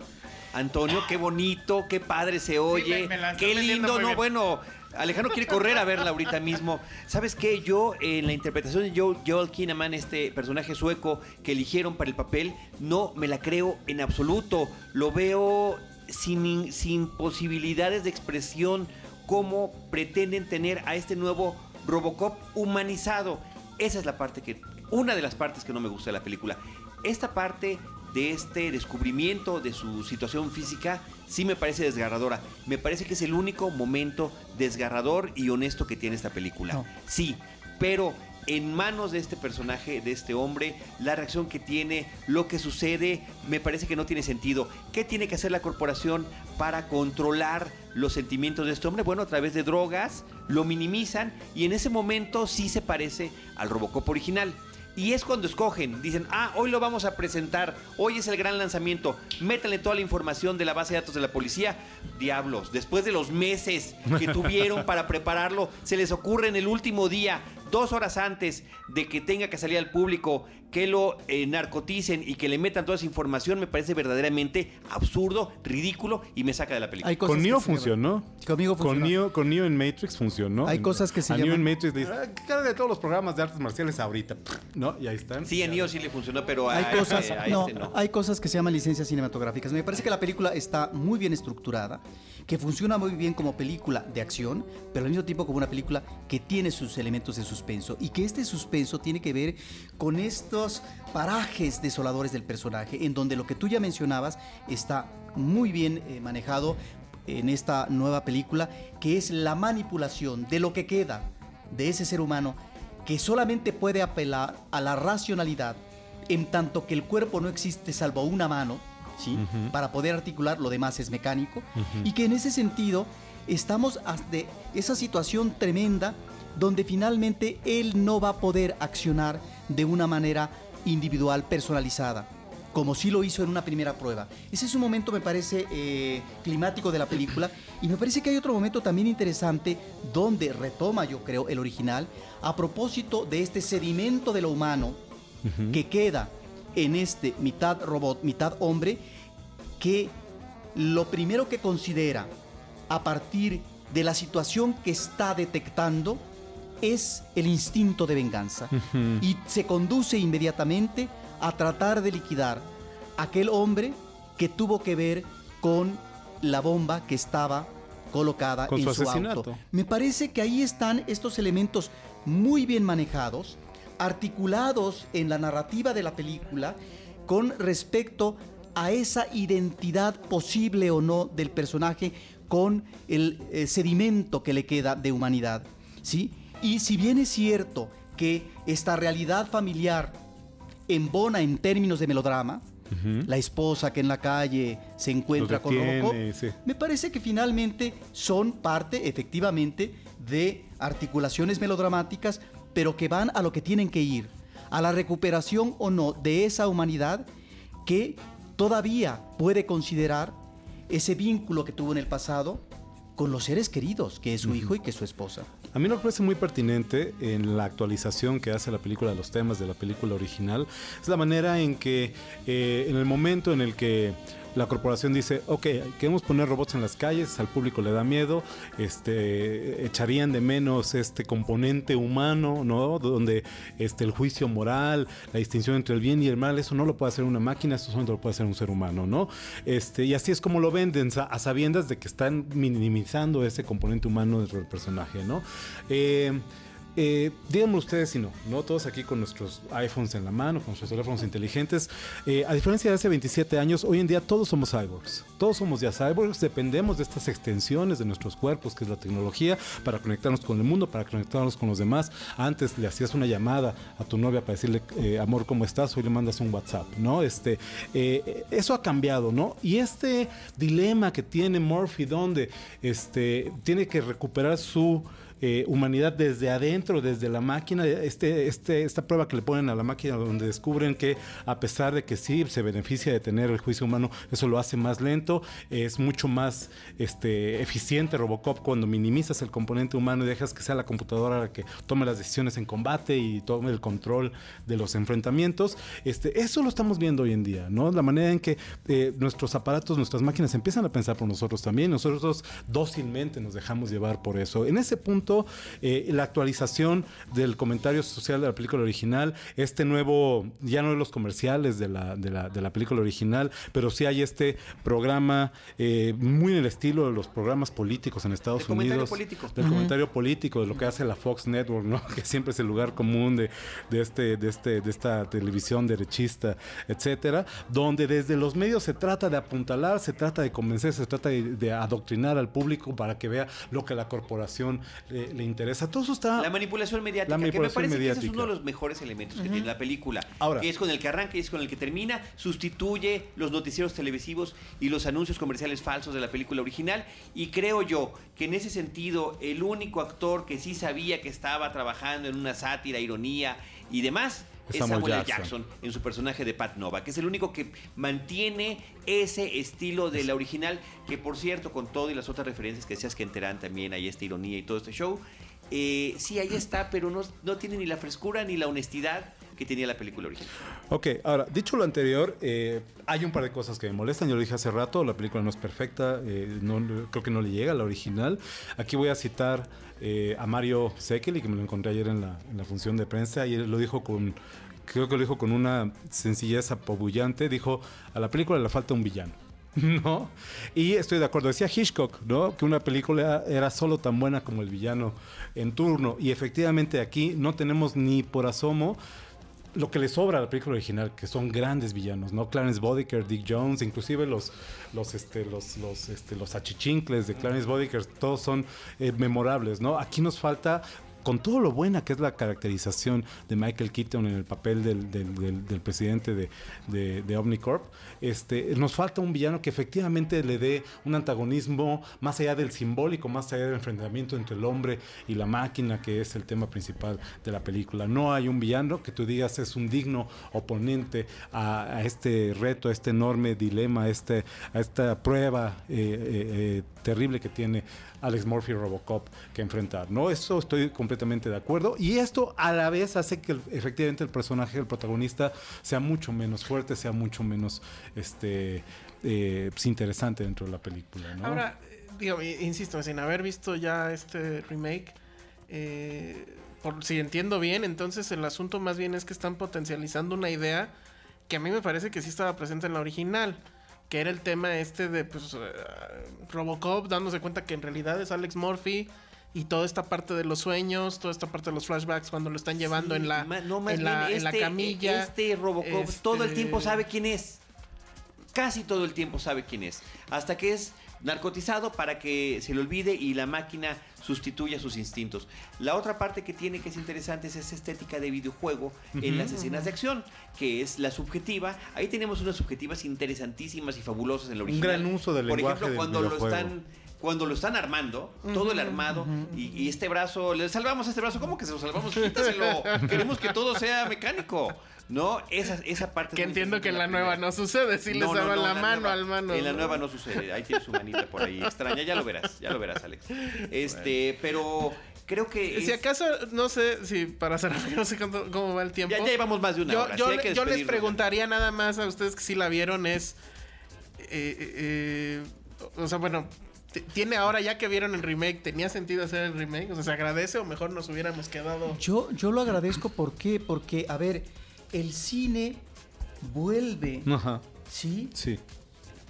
Antonio, qué bonito, qué padre se oye, me- me la qué lindo. No, bien. bueno, Alejandro quiere correr a verla ahorita mismo. ¿Sabes qué? Yo, en la interpretación de Joel, Joel Kinnaman, este personaje sueco que eligieron para el papel, no me la creo en absoluto. Lo veo sin, sin posibilidades de expresión, cómo pretenden tener a este nuevo Robocop humanizado. Esa es la parte que, una de las partes que no me gusta de la película. Esta parte de este descubrimiento de su situación física sí me parece desgarradora. Me parece que es el único momento desgarrador y honesto que tiene esta película. No. Sí, pero en manos de este personaje, de este hombre, la reacción que tiene, lo que sucede, me parece que no tiene sentido. ¿Qué tiene que hacer la corporación para controlar los sentimientos de este hombre? Bueno, a través de drogas, lo minimizan y en ese momento sí se parece al Robocop original. Y es cuando escogen, dicen, ah, hoy lo vamos a presentar, hoy es el gran lanzamiento, métanle toda la información de la base de datos de la policía. Diablos, después de los meses que tuvieron para prepararlo, se les ocurre en el último día, dos horas antes de que tenga que salir al público, que lo eh, narcoticen y que le metan toda esa información, me parece verdaderamente absurdo, ridículo y me saca de la película. Hay cosas Con Neo funcionó. Conmigo Con funcionó. Neo, con Neo en Matrix funcionó. Hay cosas que se a Neo llaman- en Matrix le dice, ah, carga todos los programas de artes marciales ahorita. ¿No? Y ahí están. Sí, a Neo sí le funcionó, pero a, Hay cosas, a no, este no. hay cosas que se llaman licencias cinematográficas. Me parece que la película está muy bien estructurada, que funciona muy bien como película de acción, pero al mismo tiempo como una película que tiene sus elementos de suspenso y que este suspenso tiene que ver con estos parajes desoladores del personaje, en donde lo que tú ya mencionabas está muy bien eh, manejado en esta nueva película, que es la manipulación de lo que queda de ese ser humano que solamente puede apelar a la racionalidad en tanto que el cuerpo no existe salvo una mano ¿sí? Para poder articular, lo demás es mecánico. Y que en ese sentido estamos ante esa situación tremenda donde finalmente él no va a poder accionar de una manera individual, personalizada como sí lo hizo en una primera prueba. Ese es un momento, me parece, eh, climático de la película. Y me parece que hay otro momento también interesante donde retoma, yo creo, el original, a propósito de este sedimento de lo humano que queda en este mitad robot, mitad hombre, que lo primero que considera a partir de la situación que está detectando es el instinto de venganza. Y se conduce inmediatamente a tratar de liquidar aquel hombre que tuvo que ver con la bomba que estaba colocada en su, auto. Me parece que ahí están estos elementos muy bien manejados, articulados en la narrativa de la película con respecto a esa identidad posible o no del personaje con el eh, sedimento que le queda de humanidad, ¿sí? Y si bien es cierto que esta realidad familiar embona en términos de melodrama, la esposa que en la calle se encuentra con Robocop, me parece que finalmente son parte efectivamente de articulaciones melodramáticas, pero que van a lo que tienen que ir, a la recuperación o no de esa humanidad que todavía puede considerar ese vínculo que tuvo en el pasado con los seres queridos, que es su hijo y que es su esposa. A mí que parece muy pertinente en la actualización que hace la película de los temas de la película original. Es la manera en que eh, en el momento en el que la corporación dice, ok, queremos poner robots en las calles, al público le da miedo, este, echarían de menos este componente humano, ¿no? Donde este, el juicio moral, la distinción entre el bien y el mal, eso no lo puede hacer una máquina, eso solamente lo puede hacer un ser humano, ¿no? Este, y así es como lo venden, a sabiendas de que están minimizando ese componente humano dentro del personaje, ¿no? Eh, eh, díganme ustedes si no, ¿no? Todos aquí con nuestros iPhones en la mano, con nuestros teléfonos inteligentes. Eh, a diferencia de hace 27 años, hoy en día todos somos cyborgs. Todos somos ya cyborgs, dependemos de estas extensiones de nuestros cuerpos, que es la tecnología, para conectarnos con el mundo, para conectarnos con los demás. Antes le hacías una llamada a tu novia para decirle, eh, amor, ¿cómo estás? Hoy le mandas un WhatsApp, ¿no? Este, eso ha cambiado, ¿no? Y este dilema que tiene Murphy, donde este, tiene que recuperar su eh, humanidad desde adentro, desde la máquina. Este, este, esta prueba que le ponen a la máquina donde descubren que a pesar de que sí se beneficia de tener el juicio humano, eso lo hace más lento, es mucho más este, eficiente Robocop cuando minimizas el componente humano y dejas que sea la computadora la que tome las decisiones en combate y tome el control de los enfrentamientos. Este, eso lo estamos viendo hoy en día, ¿no? La manera en que eh, nuestros aparatos, nuestras máquinas empiezan a pensar por nosotros también, nosotros dócilmente nos dejamos llevar por eso. En ese punto eh, la actualización del comentario social de la película original, este nuevo, ya no de los comerciales de la, de la, de la película original, pero sí hay este programa eh, muy en el estilo de los programas políticos en Estados el Unidos. Comentario político. Del comentario político, de lo que hace la Fox Network, ¿no? Que siempre es el lugar común de, de, este, de, este, de esta televisión derechista, etcétera, donde desde los medios se trata de apuntalar, se trata de convencer, se trata de, adoctrinar al público para que vea lo que la corporación le, interesa. Todo eso está. La manipulación mediática, que me parece que ese es uno de los mejores elementos que tiene la película. Ahora, que es con el que arranca y es con el que termina, sustituye los noticieros televisivos y los anuncios comerciales falsos de la película original. Y creo yo que en ese sentido, el único actor que sí sabía que estaba trabajando en una sátira, ironía y demás es Samuel, Jackson. en su personaje de Pat Nova, que es el único que mantiene ese estilo de la original, que por cierto, con todo y las otras referencias que decías que enteran también hay esta ironía y todo este show, eh, sí, ahí está, pero no, no tiene ni la frescura ni la honestidad que tenía la película original. Ok, ahora, dicho lo anterior, eh, hay un par de cosas que me molestan. Yo lo dije hace rato, la película no es perfecta, eh, no, creo que no le llega a la original. Aquí voy a citar eh, a Mario Sekeli, que me lo encontré ayer en la, en la función de prensa, y él lo dijo con, creo que lo dijo con una sencillez apabullante, dijo, a la película le falta un villano. ¿no? Y estoy de acuerdo, decía Hitchcock, ¿no? Que una película era solo tan buena como el villano en turno. Y efectivamente aquí no tenemos ni por asomo lo que le sobra a la película original, que son grandes villanos, ¿no? Clarence Bodicker, Dick Jones, inclusive los, los, este, los, los, este, los achichincles de Clarence Bodicker, todos son eh, memorables, ¿no? Aquí nos falta con todo lo buena que es la caracterización de Michael Keaton en el papel del, presidente de, Omnicorp, este, nos falta un villano que efectivamente le dé un antagonismo más allá del simbólico, más allá del enfrentamiento entre el hombre y la máquina, que es el tema principal de la película. No hay un villano que tú digas es un digno oponente a, a este reto, a este enorme dilema, a, este, a esta prueba eh, eh, eh, terrible que tiene Alex Murphy Robocop que enfrentar. No, eso estoy completamente de acuerdo. Y esto a la vez hace que efectivamente el personaje, el protagonista, sea mucho menos fuerte, sea mucho menos este eh, pues, interesante dentro de la película. Ahora, digo, insisto, sin haber visto ya este remake, eh, por si entiendo bien, entonces el asunto más bien es que están potencializando una idea que a mí me parece que sí estaba presente en la original. Que era el tema este de pues, eh, Robocop dándose cuenta que en realidad es Alex Murphy y toda esta parte de los sueños, toda esta parte de los flashbacks cuando lo están llevando Sí, en la, no, más en la, en la este- camilla. Este Robocop todo el Este- tiempo sabe quién es. Casi todo el tiempo sabe quién es. Hasta que es narcotizado para que se le olvide y la máquina sustituya sus instintos. La otra parte que tiene que es interesante es esa estética de videojuego en las escenas de acción, que es la subjetiva. Ahí tenemos unas subjetivas interesantísimas y fabulosas en la Un original. gran uso del Por lenguaje ejemplo, del cuando lo están cuando lo están armando, todo el armado, y, y este brazo, le salvamos este brazo, ¿cómo que se lo salvamos? Quítaselo, queremos que todo sea mecánico. No, esa, esa parte Que entiendo que en la nueva no sucede, si les No, no, daban no, la, mano nueva- al mano. En la nueva no sucede, ahí tiene su manita por ahí extraña, ya lo verás, ya lo verás, Alex. Este, pero creo que Si es- acaso, no sé si para cerrar, no sé cuánto- cómo va el tiempo. ya, ya llevamos más de una yo, hora. yo sí les preguntaría nada más a ustedes que si la vieron es... eh, eh, eh, o sea, bueno, tiene ahora ya que vieron el remake, ¿tenía sentido hacer el remake? O sea, ¿se agradece o mejor nos hubiéramos quedado... Yo, yo lo agradezco, ¿por qué? Porque, a ver, el cine vuelve, Ajá, ¿sí? sí.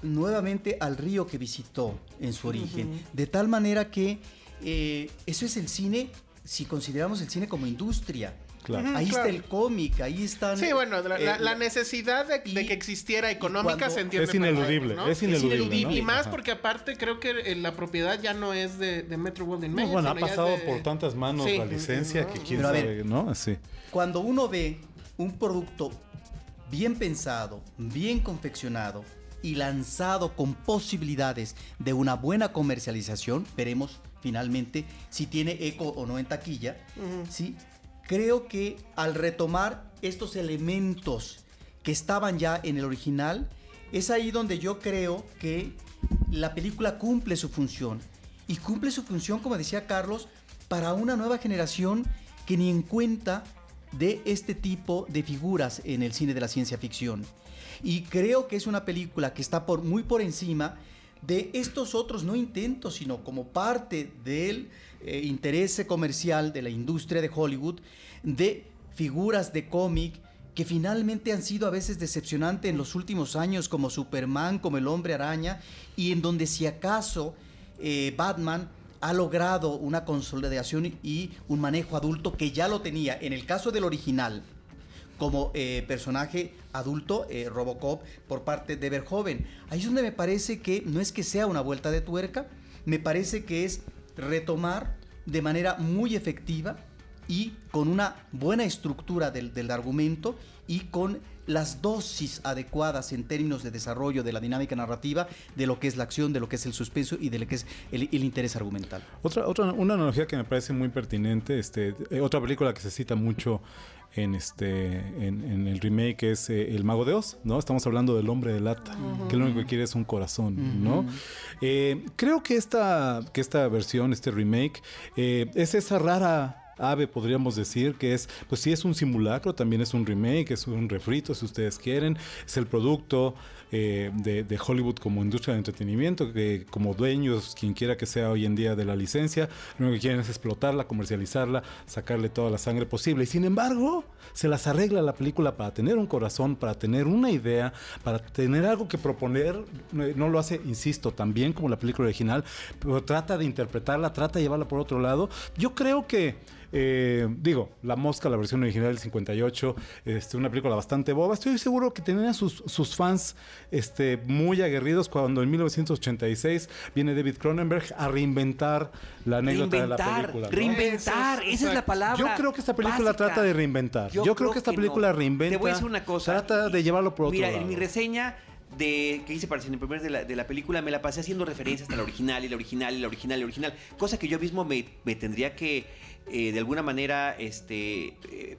nuevamente al río que visitó en su origen. De tal manera que eh, eso es el cine, si consideramos el cine como industria. Claro. Ahí claro. está el cómic, ahí están... Sí, bueno, la, eh, la necesidad de, que existiera económica cuando- se entiende. Es ineludible, perfecto, ¿no? es ineludible, Y, ¿no? y más Ajá. porque aparte creo que eh, la propiedad ya no es de, de Metro Golden No, Mayer. bueno, ha es pasado de- por tantas manos Sí, la licencia ¿no? que quién Pero a ver, sabe, ¿no? Sí. Cuando uno ve un producto bien pensado, bien confeccionado y lanzado con posibilidades de una buena comercialización, veremos finalmente si tiene eco o no en taquilla, ¿sí? Creo que al retomar estos elementos que estaban ya en el original, es ahí donde yo creo que la película cumple su función. Y cumple su función, como decía Carlos, para una nueva generación que ni en cuenta de este tipo de figuras en el cine de la ciencia ficción. Y creo que es una película que está por, muy por encima de estos otros, no intentos, sino como parte del eh, interés comercial de la industria de Hollywood, de figuras de cómic que finalmente han sido a veces decepcionantes en los últimos años, como Superman, como el hombre araña, y en donde si acaso eh, Batman ha logrado una consolidación y un manejo adulto que ya lo tenía en el caso del original como eh, personaje adulto, eh, Robocop, por parte de Verhoeven. Ahí es donde me parece que no es que sea una vuelta de tuerca, me parece que es retomar de manera muy efectiva y con una buena estructura del, del argumento y con las dosis adecuadas en términos de desarrollo de la dinámica narrativa, de lo que es la acción, de lo que es el suspenso y de lo que es el, el interés argumental. Otra, otra, una analogía que me parece muy pertinente, este, eh, otra película que se cita mucho en este, en, en el remake es eh, El Mago de Oz, ¿no? Estamos hablando del hombre de lata, que lo único que quiere es un corazón, ¿no? Eh, creo que esta, que esta versión, este remake, eh, es esa rara ave, podríamos decir, que es, pues sí es un simulacro, también es un remake, es un refrito, si ustedes quieren, es el producto eh, de, Hollywood como industria de entretenimiento, que como dueños, quien quiera que sea hoy en día de la licencia, lo único que quieren es explotarla, comercializarla, sacarle toda la sangre posible. Y sin embargo, se las arregla la película para tener un corazón, para tener una idea, para tener algo que proponer. No lo hace, insisto, tan bien como la película original, pero trata de interpretarla, trata de llevarla por otro lado. Yo creo que eh, digo, La Mosca, la versión original del 58, este, una película bastante boba. Estoy seguro que tenían sus, sus fans este, muy aguerridos cuando en 1986 viene David Cronenberg a reinventar la anécdota de la Reinventar, película. ¿no? reinventar, es- esa es la palabra. Yo creo que esta película básica. trata de reinventar. Yo, creo, que esta película no. reinventa. Te voy a decir una cosa. Trata de llevarlo por otro Mira, lado. en mi reseña de que hice para Cine Premier de la, de la película me la pasé haciendo referencias hasta la original y la original y la original y la original. Cosa que yo mismo me, me tendría que, eh, de alguna manera, este... eh,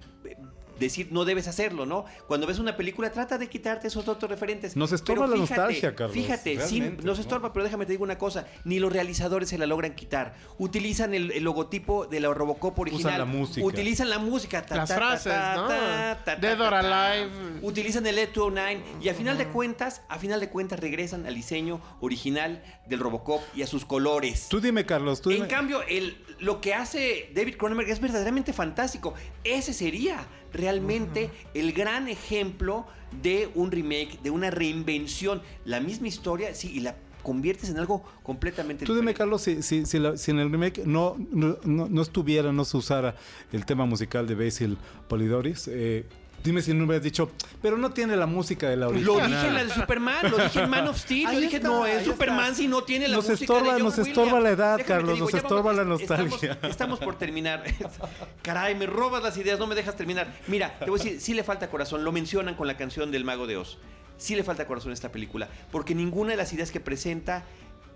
decir no debes hacerlo, ¿no? Cuando ves una película trata de quitarte esos otros referentes. Nos estorba Pero la nostalgia, Carlos, Fíjate, sí, nos ¿no? estorba, pero déjame te digo una cosa, ni los realizadores se la logran quitar. Utilizan el, el logotipo de la Robocop original. la música. Utilizan la música. ta, Las ta, frases, ta, ¿no? ta, ta, Dead or ta, ta. Alive. Utilizan el E209 y a final de cuentas, a final de cuentas regresan al diseño original del Robocop y a sus colores. Tú dime, Carlos, tú En dime. cambio, el, lo que hace David Cronenberg es verdaderamente fantástico. Ese sería realmente el gran ejemplo de un remake, de una reinvención. La misma historia, sí, y la conviertes en algo completamente Tú dime. Carlos, si, si, si, la- si en el remake no, no, no- no estuviera, no se usara el tema musical de Basil Polidoris, eh, dime si no hubieras dicho, pero no tiene la música de la Lo original. dije en la de Superman, lo dije en Man of Steel, Ahí yo dije, está, no, es Superman está. si no tiene la Nos música estorba- de John nos estorba la edad, Déjame Carlos, digo, nos estorba la estamos- nostalgia. Estamos, por terminar. Caray, me robas las ideas, no me dejas terminar. Mira, te voy a decir, sí le falta corazón, lo mencionan con la canción del Mago de Oz. Sí le falta corazón a esta película, porque ninguna de las ideas que presenta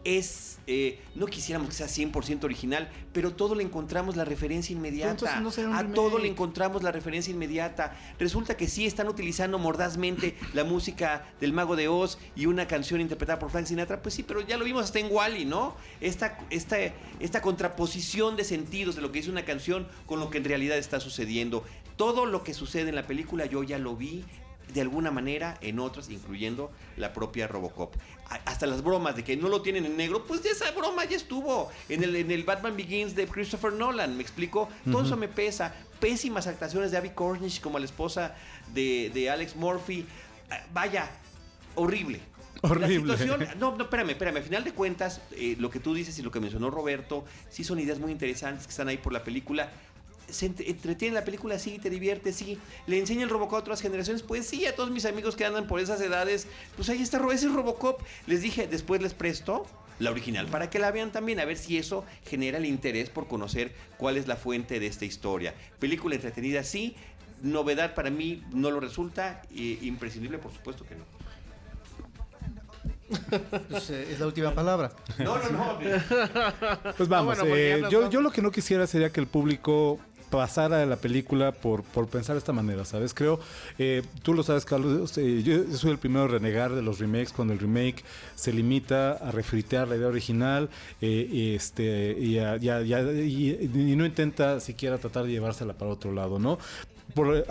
es, eh, no quisiéramos que sea 100% original, pero todo le encontramos la referencia inmediata. no a todo le encontramos la referencia inmediata. Resulta que sí están utilizando mordazmente la música del Mago de Oz y una canción interpretada por Frank Sinatra. Pues sí, pero ya lo vimos hasta en Wally, ¿no? Esta, esta, esta contraposición de sentidos de lo que dice una canción con lo que en realidad está sucediendo. Todo lo que sucede en la película yo ya lo vi de alguna manera en otras, incluyendo la propia Robocop. Hasta las bromas de que no lo tienen en negro, pues esa broma ya estuvo en el, en el Batman Begins de Christopher Nolan, ¿me explico? Todo eso me pesa. Pésimas actuaciones de Abby Cornish como la esposa de, de Alex Murphy. Ah, Vaya, horrible. Horrible. La situación, no, no, espérame, espérame. A final de cuentas, eh, lo que tú dices y lo que mencionó Roberto, sí son ideas muy interesantes que están ahí por la película. Se ent- entretiene la película, sí, te divierte, sí. Le enseña el Robocop a otras generaciones, pues sí, a todos mis amigos que andan por esas edades, pues ahí está, ese es Robocop. Les dije, después les presto la original para que la vean también, a ver si eso genera el interés por conocer cuál es la fuente de esta historia. Película entretenida, sí. Novedad para mí no lo resulta. imprescindible, por supuesto que no. Pues, eh, es la última palabra. No, no, no. Pues vamos, bueno, eh, yo, vamos. yo lo que no quisiera sería que el público pasara la película por, por pensar de esta manera, ¿sabes? Creo, eh, tú lo sabes, Carlos, eh, yo soy el primero a renegar de los remakes cuando el remake se limita a refritear la idea original eh, y, este, y, a- y a- y a- y- no intenta siquiera tratar de llevársela para otro lado, ¿no? Por-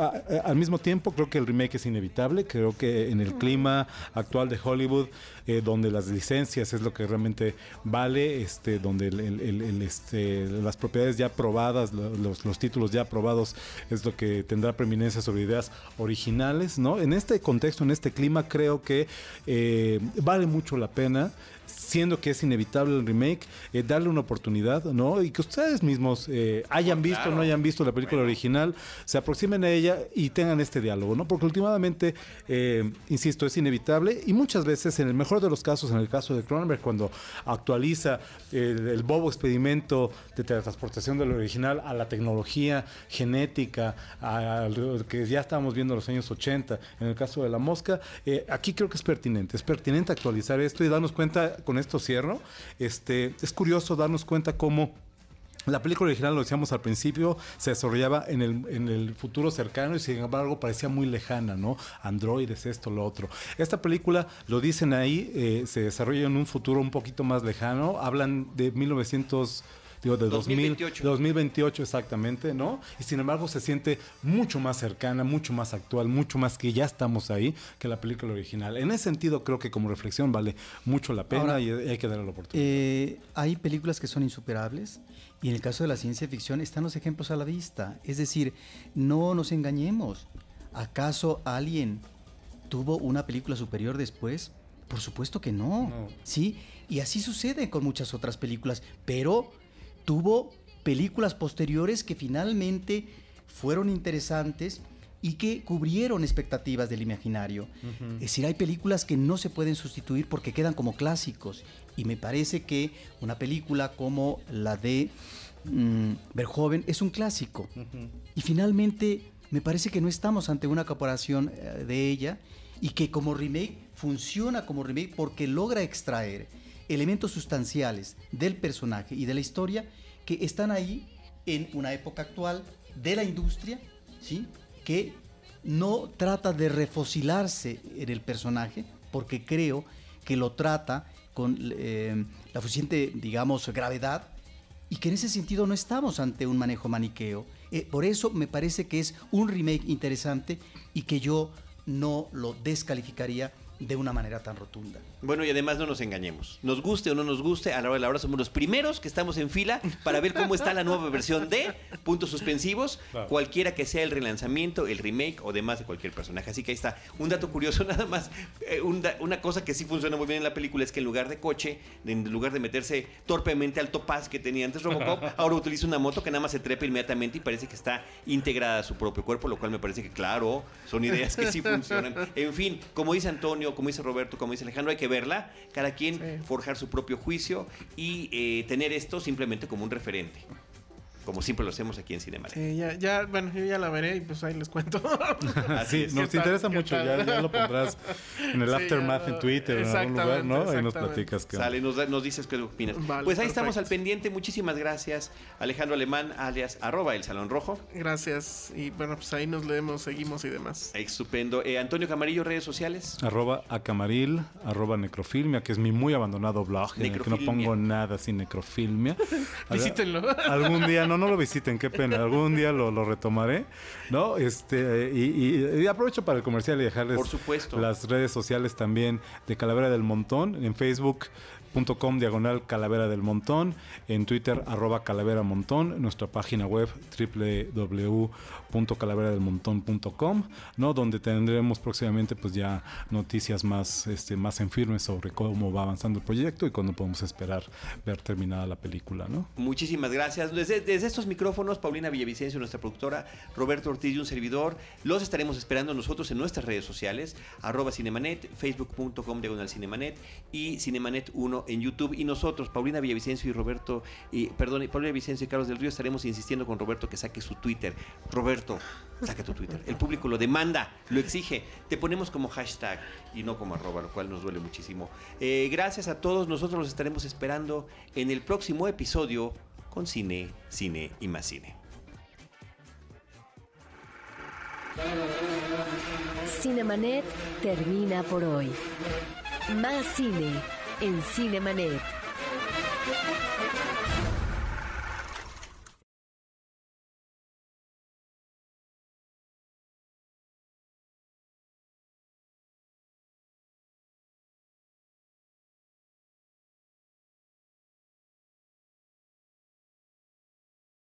al mismo tiempo, creo que el remake es inevitable. Creo que en el clima actual de Hollywood, eh, donde las licencias es lo que realmente vale, este, donde el- el- el- el, este, las propiedades ya probadas, lo- los, los títulos ya aprobados, es lo que tendrá preeminencia sobre ideas originales, ¿no? En este contexto, en este clima, creo que eh, vale mucho la pena siendo que es inevitable el remake, eh, darle una oportunidad, ¿no? Y que ustedes mismos eh, hayan visto o no hayan visto la película original, se aproximen a ella y tengan este diálogo, ¿no? Porque últimamente, eh, insisto, es inevitable y muchas veces, en el mejor de los casos, en el caso de Cronenberg, cuando actualiza el, el bobo experimento de teletransportación del original a la tecnología genética, a, que ya estábamos viendo en los años 80, en el caso de la mosca, eh, aquí creo que es pertinente, es pertinente actualizar esto y darnos cuenta, con esto cierro, este, es curioso darnos cuenta cómo... La película original, lo decíamos al principio, se desarrollaba en el, en el futuro cercano y sin embargo parecía muy lejana, ¿no? Androides, esto, lo otro. Esta película, lo dicen ahí, eh, se desarrolla en un futuro un poquito más lejano. Hablan de 1900... Digo, de 2000, 2028. 2028 exactamente, ¿no? Y sin embargo se siente mucho más cercana, mucho más actual, mucho más que ya estamos ahí que la película original. En ese sentido creo que como reflexión vale mucho la pena Ahora, y hay que darle la oportunidad. Eh, hay películas que son insuperables y en el caso de la ciencia ficción están los ejemplos a la vista. Es decir, no nos engañemos. ¿Acaso alguien tuvo una película superior después? Por supuesto que no. No. Sí, y así sucede con muchas otras películas, pero tuvo películas posteriores que finalmente fueron interesantes y que cubrieron expectativas del imaginario. Es decir, hay películas que no se pueden sustituir porque quedan como clásicos. Y me parece que una película como la de mm, Verhoeven es un clásico. Y finalmente me parece que no estamos ante una corporación eh, de ella y que como remake funciona como remake porque logra extraer elementos sustanciales del personaje y de la historia que están ahí en una época actual de la industria, ¿sí? Que no trata de refocilarse en el personaje, porque creo que lo trata con eh, la suficiente, digamos, gravedad, y que en ese sentido no estamos ante un manejo maniqueo. Eh, por eso me parece que es un remake interesante y que yo no lo descalificaría de una manera tan rotunda. Bueno, y además no nos engañemos. Nos guste o no nos guste, a la hora de la hora somos los primeros que estamos en fila para ver cómo está la nueva versión de puntos suspensivos, Claro. cualquiera que sea el relanzamiento, el remake o demás de cualquier personaje. Así que ahí está. Un dato curioso nada más. eh, un da- una cosa que sí funciona muy bien en la película es que en lugar de coche, en lugar de meterse torpemente al topaz que tenía antes Robocop, ahora utiliza una moto que nada más se trepa inmediatamente y parece que está integrada a su propio cuerpo, lo cual me parece que, claro, son ideas que sí funcionan. En fin, como dice Antonio, como dice Roberto, como dice Alejandro, hay que verla, cada quien Sí. forjar su propio juicio y eh, tener esto simplemente como un referente. Como siempre lo hacemos aquí en Cinema. Sí, ya, ya, bueno, yo ya la veré y pues ahí les cuento. Así, ¿Qué nos tal? interesa ¿Qué mucho, ya, ya lo pondrás en el Sí, aftermath ya, en Twitter, en algún lugar, ¿no? Ahí nos platicas que Sale, nos, da- nos dices qué opinas. Vale, pues ahí estamos al pendiente. Muchísimas gracias, Alejandro Alemán, alias arroba el Salón Rojo. Gracias. Y bueno, pues ahí nos leemos, seguimos y demás. Estupendo. Eh, Antonio Camarillo, redes sociales. Arroba acamaril, arroba necrofilmia, que es mi muy abandonado blog, en el que no pongo nada sin necrofilmia. Visítenlo. Algún día, no, no lo visiten, qué pena. Algún día lo, lo retomaré, ¿no? Este, y, y- y aprovecho para el comercial y dejarles Por supuesto. las redes sociales también de Calavera del Montón, en facebook.com diagonal calavera del montón, en Twitter arroba calavera montón, nuestra página web www.calaveradelmontón.com, ¿no? donde tendremos próximamente pues ya noticias más, este, más en firme sobre cómo va avanzando el proyecto y cuándo podemos esperar ver terminada la película. ¿no? Muchísimas gracias. Desde, estos micrófonos, Paulina Villavicencio, nuestra productora, Roberto Ortiz y un servidor, los estaremos esperando nosotros en nuestras redes sociales, arroba cinemanet, facebook.com diagonal cinemanet y cinemanet1 en YouTube y nosotros, Paulina Villavicencio y Roberto, y, perdón, Paulina Vicencio y Carlos del Río, estaremos insistiendo con Roberto que saque su Twitter. Roberto, saca tu Twitter. El público lo demanda, lo exige. Te ponemos como hashtag y no como arroba, lo cual nos duele muchísimo. Eh, gracias a todos, nosotros los estaremos esperando en el próximo episodio con Cine, Cine y más Cine. Cinemanet termina por hoy. Más cine en Cinemanet.